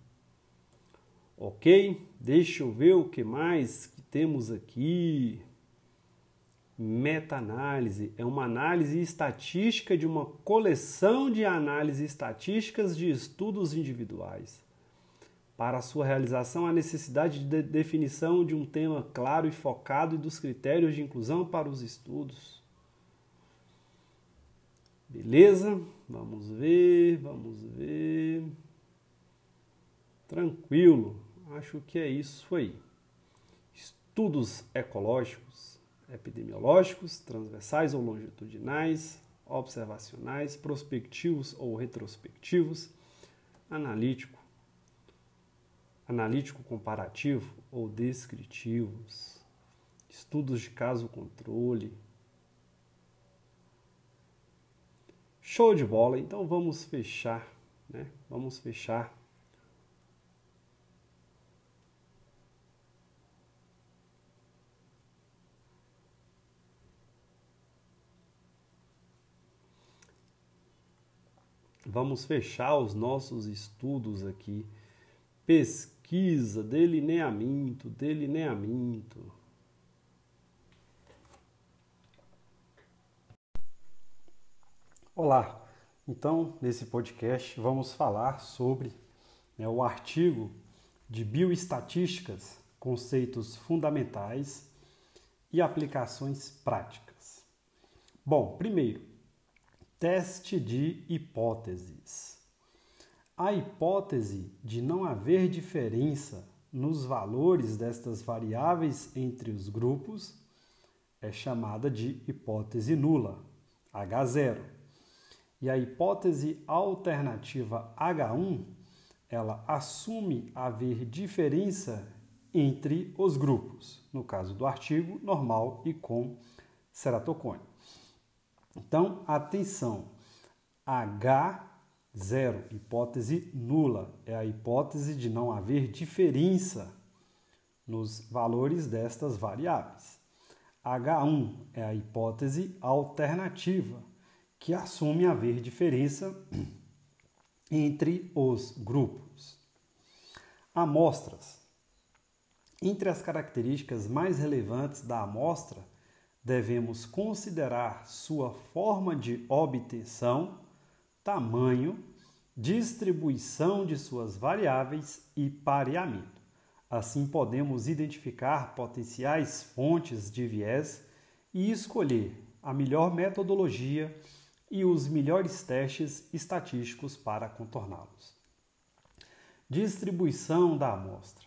Ok? Deixa eu ver o que mais que temos aqui. Meta-análise é uma análise estatística de uma coleção de análises estatísticas de estudos individuais. Para sua realização, há necessidade de definição de um tema claro e focado e dos critérios de inclusão para os estudos. Beleza? Vamos ver, vamos ver. Tranquilo, acho que é isso aí. Estudos ecológicos epidemiológicos, transversais ou longitudinais, observacionais, prospectivos ou retrospectivos, analítico, analítico comparativo ou descritivos, estudos de caso controle. Show de bola, então vamos fechar, né? Vamos fechar Vamos fechar os nossos estudos aqui. Pesquisa, delineamento, delineamento. Olá, então nesse podcast vamos falar sobre né, o artigo de bioestatísticas, conceitos fundamentais e aplicações práticas. Bom, primeiro, Teste de hipóteses. A hipótese de não haver diferença nos valores destas variáveis entre os grupos é chamada de hipótese nula, H0. E a hipótese alternativa H1, ela assume haver diferença entre os grupos, no caso do artigo normal e com ceratocone. Então, atenção. H0, hipótese nula, é a hipótese de não haver diferença nos valores destas variáveis. H1 é a hipótese alternativa, que assume haver diferença entre os grupos. Amostras. Entre as características mais relevantes da amostra devemos considerar sua forma de obtenção, tamanho, distribuição de suas variáveis e pareamento. Assim, podemos identificar potenciais fontes de viés e escolher a melhor metodologia e os melhores testes estatísticos para contorná-los. Distribuição da amostra.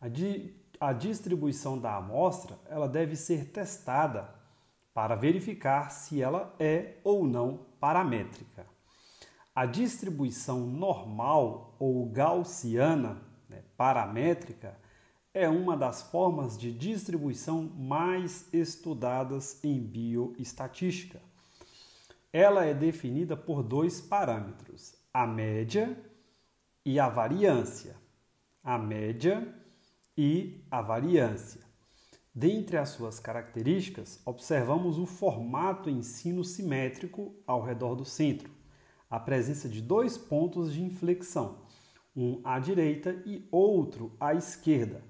A, di a distribuição da amostra ela deve ser testada para verificar se ela é ou não paramétrica. A distribuição normal ou gaussiana, né, paramétrica, é uma das formas de distribuição mais estudadas em bioestatística. Ela é definida por dois parâmetros: a média e a variância. A média e a variância Dentre as suas características, observamos o formato ensino simétrico ao redor do centro, a presença de dois pontos de inflexão, um à direita e outro à esquerda,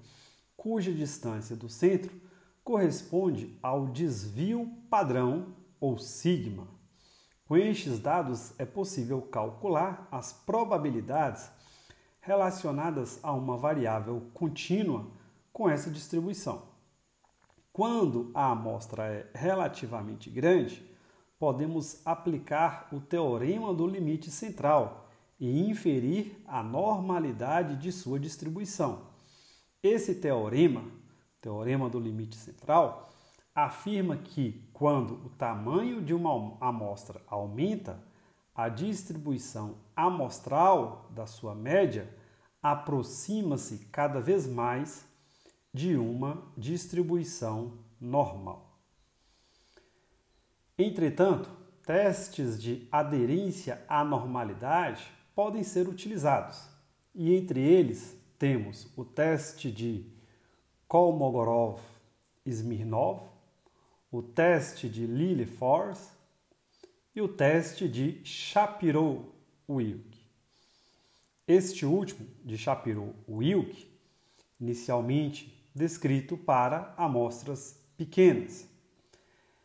cuja distância do centro corresponde ao desvio padrão ou sigma. Com estes dados é possível calcular as probabilidades relacionadas a uma variável contínua com essa distribuição. Quando a amostra é relativamente grande, podemos aplicar o teorema do limite central e inferir a normalidade de sua distribuição. Esse teorema, teorema do limite central, afirma que quando o tamanho de uma amostra aumenta, a distribuição amostral da sua média aproxima-se cada vez mais de uma distribuição normal. Entretanto, testes de aderência à normalidade podem ser utilizados, e entre eles temos o teste de Kolmogorov-Smirnov, o teste de Lilliefors e o teste de Shapiro-Wilk. Este último, de Shapiro-Wilk, inicialmente descrito para amostras pequenas.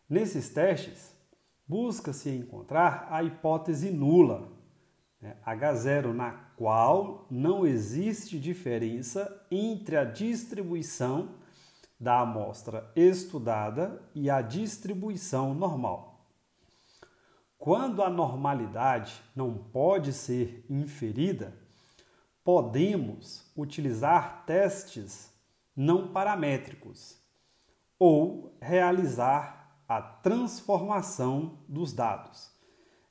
Nesses testes, busca-se encontrar a hipótese nula, né, H0, na qual não existe diferença entre a distribuição da amostra estudada e a distribuição normal. Quando a normalidade não pode ser inferida, podemos utilizar testes não paramétricos ou realizar a transformação dos dados.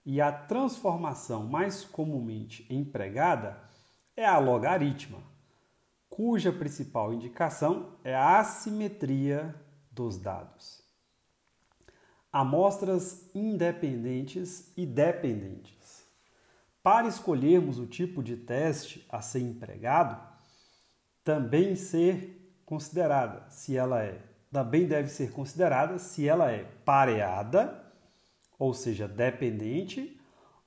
E a transformação mais comumente empregada é a logaritma, cuja principal indicação é a assimetria dos dados. Amostras independentes e dependentes. Para escolhermos o tipo de teste a ser empregado, também ser considerada se ela é, também deve ser considerada se ela é pareada, ou seja, dependente,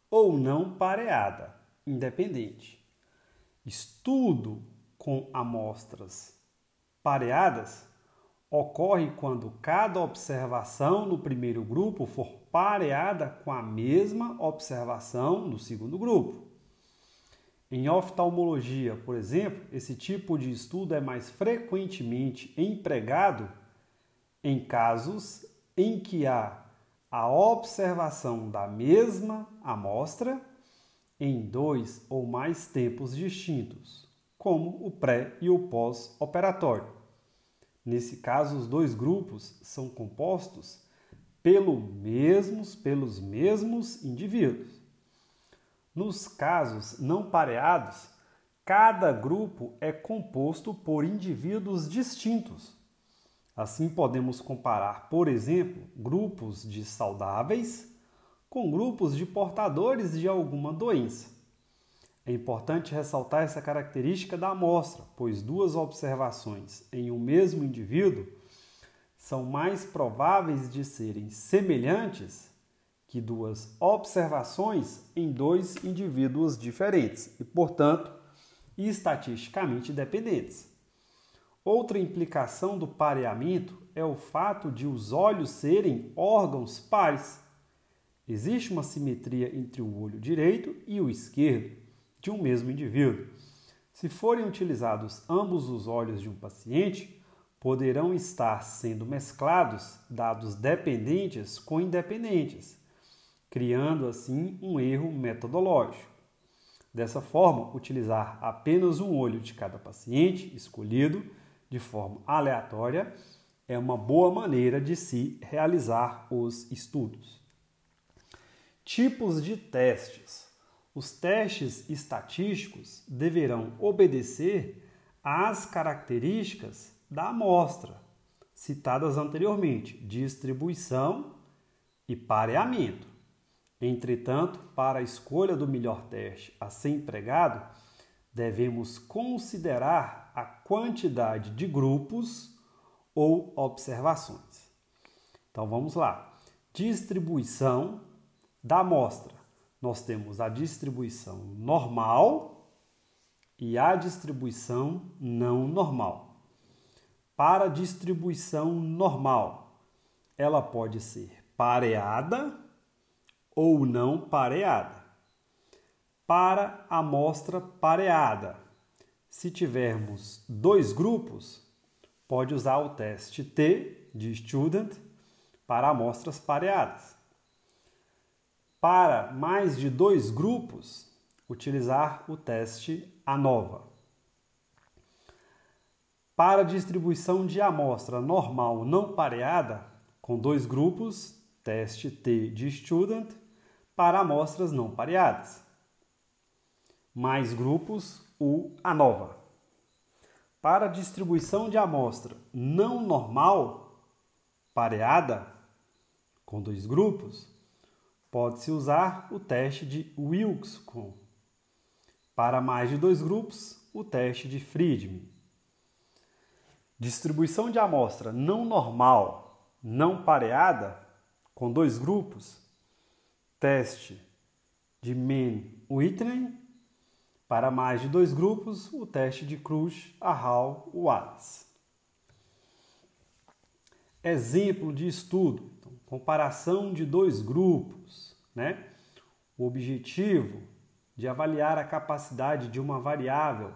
ou não pareada, independente. Estudo com amostras pareadas ocorre quando cada observação no primeiro grupo for pareada com a mesma observação no segundo grupo. Em oftalmologia, por exemplo, esse tipo de estudo é mais frequentemente empregado em casos em que há a observação da mesma amostra em dois ou mais tempos distintos, como o pré e o pós-operatório. Nesse caso, os dois grupos são compostos pelo mesmos, pelos mesmos indivíduos. Nos casos não pareados, cada grupo é composto por indivíduos distintos. Assim, podemos comparar, por exemplo, grupos de saudáveis com grupos de portadores de alguma doença. É importante ressaltar essa característica da amostra, pois duas observações em um mesmo indivíduo são mais prováveis de serem semelhantes que duas observações em dois indivíduos diferentes e, portanto, estatisticamente dependentes. Outra implicação do pareamento é o fato de os olhos serem órgãos pares. Existe uma simetria entre o olho direito e o esquerdo de um mesmo indivíduo. Se forem utilizados ambos os olhos de um paciente, poderão estar sendo mesclados dados dependentes com independentes criando assim um erro metodológico. Dessa forma, utilizar apenas um olho de cada paciente escolhido de forma aleatória é uma boa maneira de se realizar os estudos. Tipos de testes. Os testes estatísticos deverão obedecer às características da amostra citadas anteriormente: distribuição e pareamento. Entretanto, para a escolha do melhor teste a ser empregado, devemos considerar a quantidade de grupos ou observações. Então vamos lá. Distribuição da amostra. Nós temos a distribuição normal e a distribuição não normal. Para a distribuição normal, ela pode ser pareada ou não pareada. Para a amostra pareada, se tivermos dois grupos, pode usar o teste T de student para amostras pareadas. Para mais de dois grupos, utilizar o teste ANOVA. Para distribuição de amostra normal não pareada, com dois grupos, teste T de student para amostras não pareadas. Mais grupos, o ANOVA. Para distribuição de amostra não normal pareada, com dois grupos, pode-se usar o teste de Wilkes-Coon. Para mais de dois grupos, o teste de Friedman. Distribuição de amostra não normal, não pareada, com dois grupos, teste de Mann-Whitney. Para mais de dois grupos, o teste de Cruz, Arral, Wallace. Exemplo de estudo comparação de dois grupos, né? O objetivo de avaliar a capacidade de uma variável.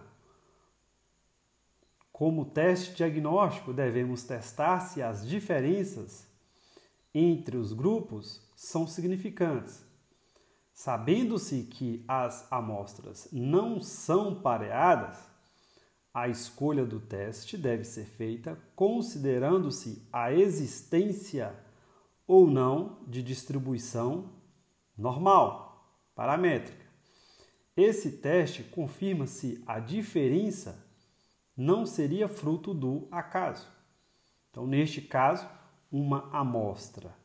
Como teste diagnóstico, devemos testar se as diferenças entre os grupos são significantes. Sabendo-se que as amostras não são pareadas, a escolha do teste deve ser feita considerando-se a existência ou não de distribuição normal, paramétrica. Esse teste confirma se a diferença não seria fruto do acaso. Então, neste caso, uma amostra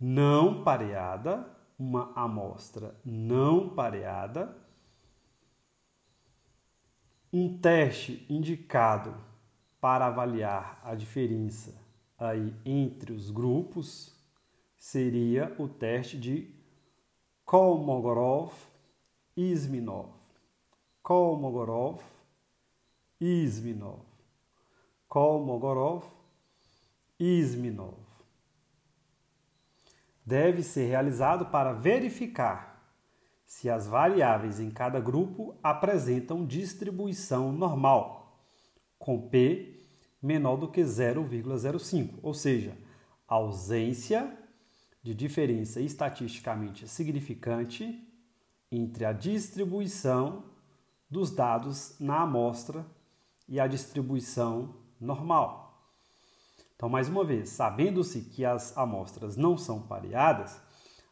não pareada, uma amostra não pareada, um teste indicado para avaliar a diferença aí entre os grupos seria o teste de Kolmogorov-Isminov. Kolmogorov-Isminov. Kolmogorov-Isminov. Deve ser realizado para verificar se as variáveis em cada grupo apresentam distribuição normal, com P menor do que 0,05, ou seja, ausência de diferença estatisticamente significante entre a distribuição dos dados na amostra e a distribuição normal. Então, mais uma vez, sabendo-se que as amostras não são pareadas,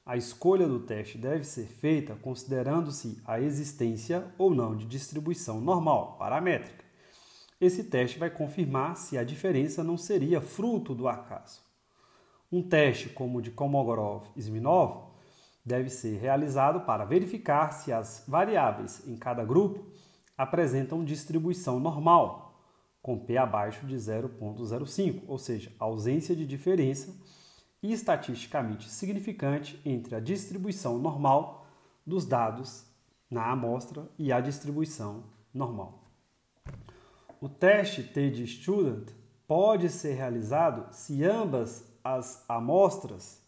a escolha do teste deve ser feita considerando-se a existência ou não de distribuição normal, paramétrica. Esse teste vai confirmar se a diferença não seria fruto do acaso. Um teste como o de Kolmogorov-Smirnov deve ser realizado para verificar se as variáveis em cada grupo apresentam distribuição normal, com P abaixo de 0,05, ou seja, ausência de diferença estatisticamente significante entre a distribuição normal dos dados na amostra e a distribuição normal. O teste T de Student pode ser realizado se ambas as amostras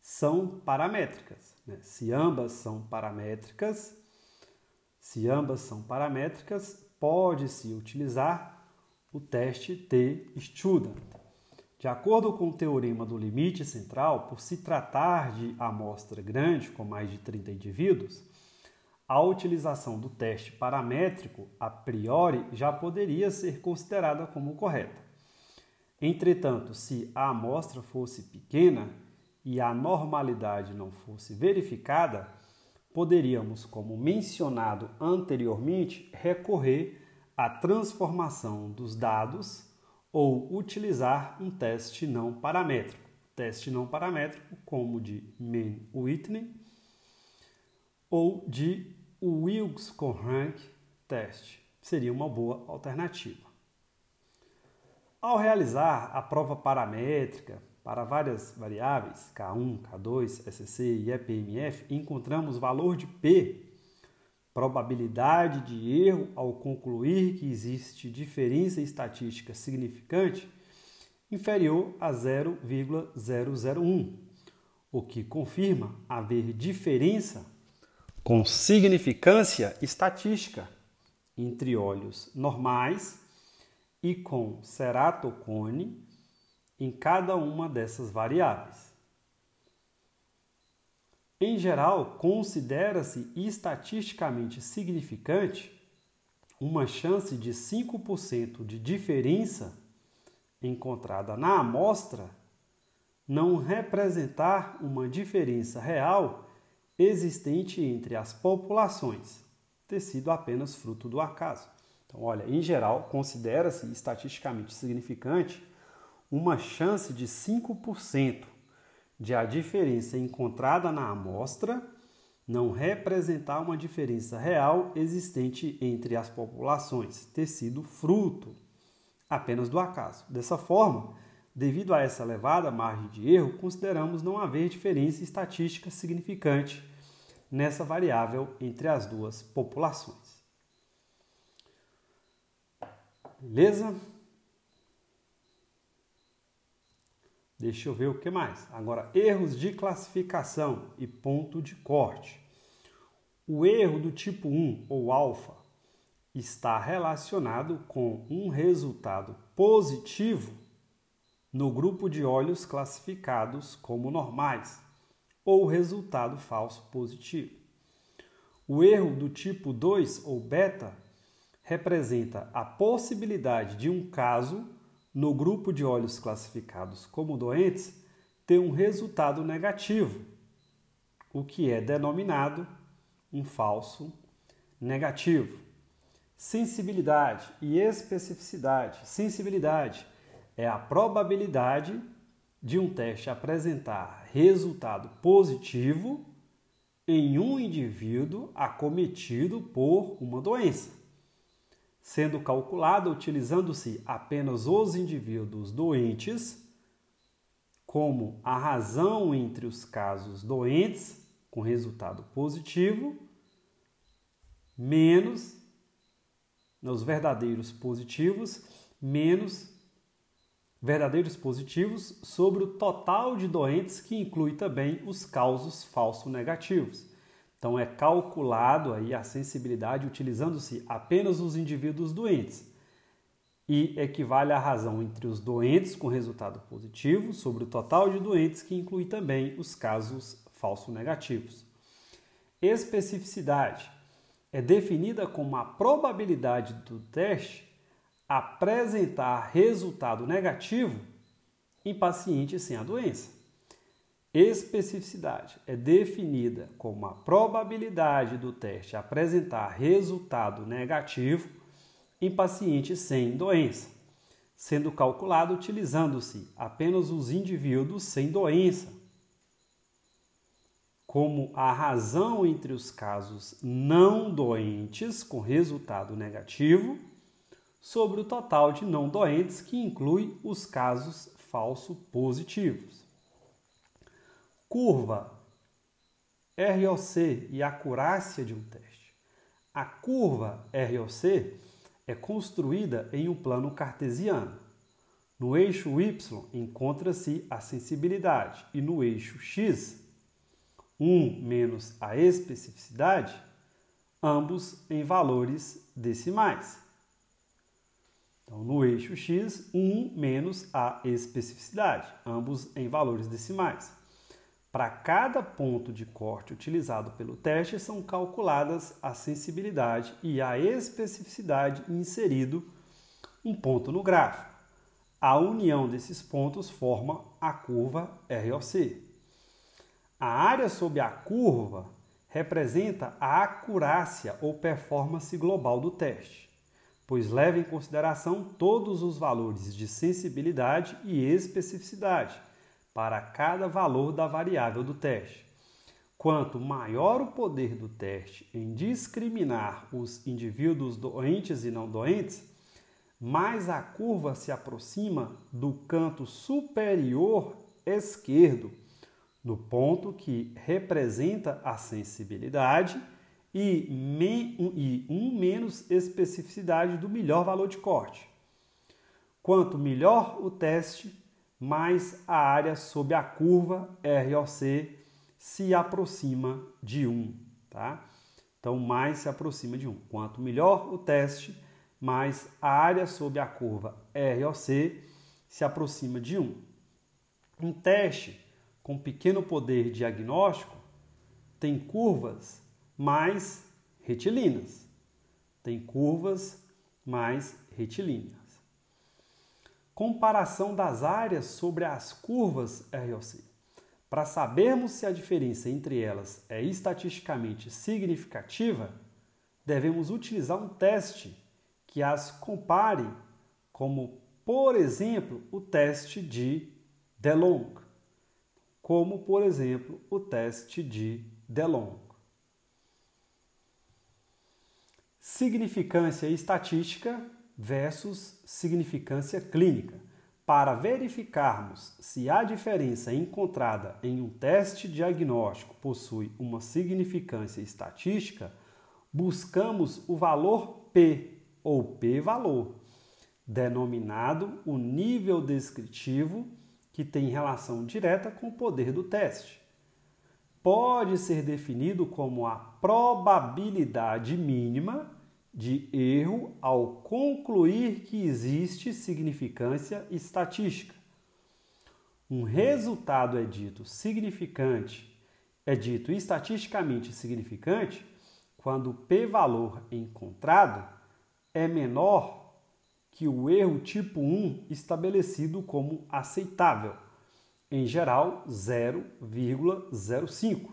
são paramétricas. Né? Se ambas são paramétricas, se ambas são paramétricas, pode-se utilizar o teste T-Student. De acordo com o teorema do limite central, por se tratar de amostra grande, com mais de 30 indivíduos, a utilização do teste paramétrico a priori já poderia ser considerada como correta. Entretanto, se a amostra fosse pequena e a normalidade não fosse verificada, poderíamos, como mencionado anteriormente, recorrer à transformação dos dados ou utilizar um teste não paramétrico. Teste não paramétrico, como de Mann-Whitney, ou de Wilks-Corank teste seria uma boa alternativa. Ao realizar a prova paramétrica para várias variáveis, K1, K2, SCC e EPMF, encontramos valor de P, probabilidade de erro ao concluir que existe diferença estatística significante inferior a 0,001, o que confirma haver diferença com significância estatística entre óleos normais e com ceratocone em cada uma dessas variáveis. Em geral, considera-se estatisticamente significante uma chance de 5% de diferença encontrada na amostra não representar uma diferença real existente entre as populações, ter sido apenas fruto do acaso. Então, olha, em geral, considera-se estatisticamente significante uma chance de 5% de a diferença encontrada na amostra não representar uma diferença real existente entre as populações, ter sido fruto apenas do acaso. Dessa forma, devido a essa elevada margem de erro, consideramos não haver diferença estatística significante nessa variável entre as duas populações. Beleza? Deixa eu ver o que mais. Agora, erros de classificação e ponto de corte. O erro do tipo 1 ou alfa está relacionado com um resultado positivo no grupo de óleos classificados como normais ou resultado falso positivo. O erro do tipo 2 ou beta representa a possibilidade de um caso no grupo de óleos classificados como doentes ter um resultado negativo, o que é denominado um falso negativo. Sensibilidade e especificidade. Sensibilidade é a probabilidade de um teste apresentar resultado positivo em um indivíduo acometido por uma doença sendo calculada utilizando-se apenas os indivíduos doentes como a razão entre os casos doentes com resultado positivo menos nos verdadeiros positivos menos verdadeiros positivos sobre o total de doentes que inclui também os causos falso negativos. Então é calculado aí a sensibilidade utilizando-se apenas os indivíduos doentes e equivale à razão entre os doentes com resultado positivo sobre o total de doentes que inclui também os casos falso negativos. Especificidade é definida como a probabilidade do teste apresentar resultado negativo em pacientes sem a doença. Especificidade é definida como a probabilidade do teste apresentar resultado negativo em pacientes sem doença, sendo calculado utilizando-se apenas os indivíduos sem doença. Como a razão entre os casos não doentes com resultado negativo sobre o total de não doentes, que inclui os casos falso positivos curva ROC e acurácia de um teste. A curva ROC é construída em um plano cartesiano. No eixo Y encontra-se a sensibilidade e no eixo X, 1 menos a especificidade, ambos em valores decimais. Então, no eixo X, 1 menos a especificidade, ambos em valores decimais. Para cada ponto de corte utilizado pelo teste, são calculadas a sensibilidade e a especificidade inserido um ponto no gráfico. A união desses pontos forma a curva ROC. A área sob a curva representa a acurácia ou performance global do teste, pois leva em consideração todos os valores de sensibilidade e especificidade para cada valor da variável do teste. Quanto maior o poder do teste em discriminar os indivíduos doentes e não doentes, mais a curva se aproxima do canto superior esquerdo, no ponto que representa a sensibilidade e, e um menos especificidade do melhor valor de corte. Quanto melhor o teste, mais a área sob a curva ROC se aproxima de 1. Tá? Então, mais se aproxima de 1. Quanto melhor o teste, mais a área sob a curva ROC se aproxima de 1. Um teste com pequeno poder diagnóstico tem curvas mais retilíneas. Tem curvas mais retilíneas. Comparação das áreas sobre as curvas ROC. Para sabermos se a diferença entre elas é estatisticamente significativa, devemos utilizar um teste que as compare, como, por exemplo, o teste de DeLong, como, por exemplo, o teste de DeLong. Significância estatística versus significância clínica. Para verificarmos se a diferença encontrada em um teste diagnóstico possui uma significância estatística, buscamos o valor P ou p-valor, denominado o nível descritivo que tem relação direta com o poder do teste. Pode ser definido como a probabilidade mínima de erro ao concluir que existe significância estatística. Um resultado é dito significante, é dito estatisticamente significante quando o p-valor encontrado é menor que o erro tipo 1 estabelecido como aceitável, em geral 0,05,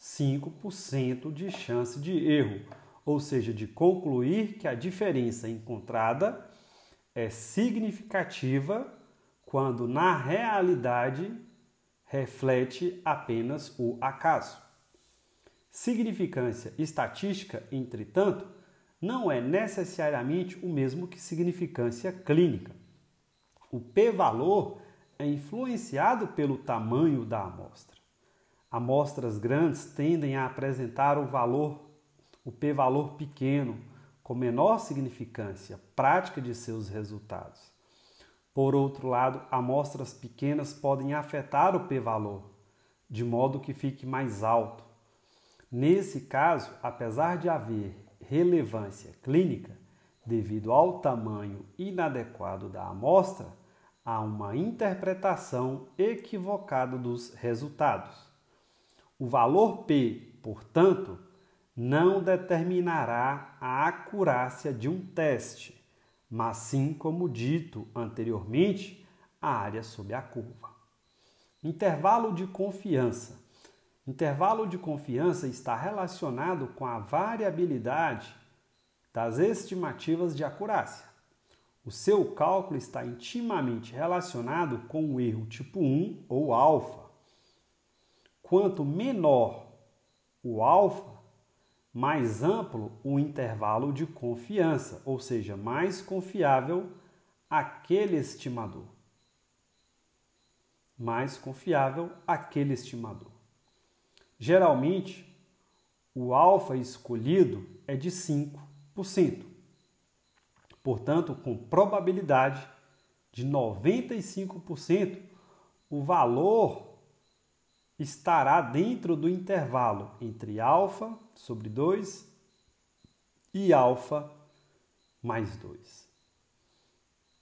5% de chance de erro ou seja, de concluir que a diferença encontrada é significativa quando na realidade reflete apenas o acaso. Significância estatística, entretanto, não é necessariamente o mesmo que significância clínica. O p-valor é influenciado pelo tamanho da amostra. Amostras grandes tendem a apresentar o valor o p-valor pequeno com menor significância prática de seus resultados. Por outro lado, amostras pequenas podem afetar o p-valor, de modo que fique mais alto. Nesse caso, apesar de haver relevância clínica, devido ao tamanho inadequado da amostra, há uma interpretação equivocada dos resultados. O valor P, portanto, não determinará a acurácia de um teste, mas sim, como dito anteriormente, a área sob a curva. Intervalo de confiança. Intervalo de confiança está relacionado com a variabilidade das estimativas de acurácia. O seu cálculo está intimamente relacionado com o erro tipo 1 ou alfa. Quanto menor o alfa, mais amplo o intervalo de confiança, ou seja, mais confiável aquele estimador. Mais confiável aquele estimador. Geralmente, o alfa escolhido é de 5%. Portanto, com probabilidade de 95%, o valor estará dentro do intervalo entre alfa sobre 2 e alfa mais 2.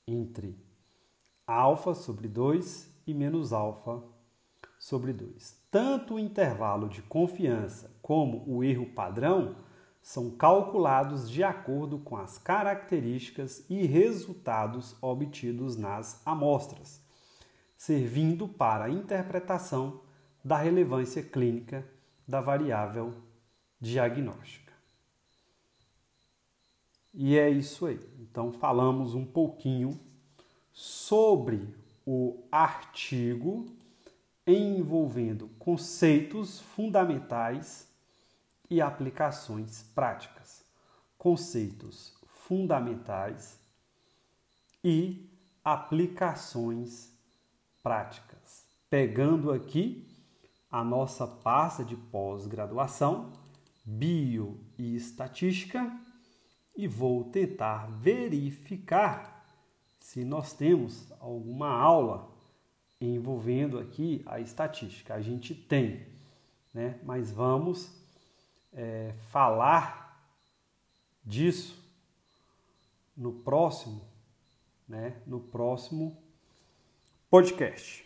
Entre alfa sobre 2 e menos alfa sobre 2. Tanto o intervalo de confiança como o erro padrão são calculados de acordo com as características e resultados obtidos nas amostras, servindo para a interpretação da relevância clínica da variável diagnóstica. E é isso aí. Então, falamos um pouquinho sobre o artigo envolvendo conceitos fundamentais e aplicações práticas. Conceitos fundamentais e aplicações práticas. Pegando aqui a nossa pasta de pós-graduação, Bio e Estatística, e vou tentar verificar se nós temos alguma aula envolvendo aqui a estatística. A gente tem, né? mas vamos é, falar disso no próximo, né? no próximo podcast.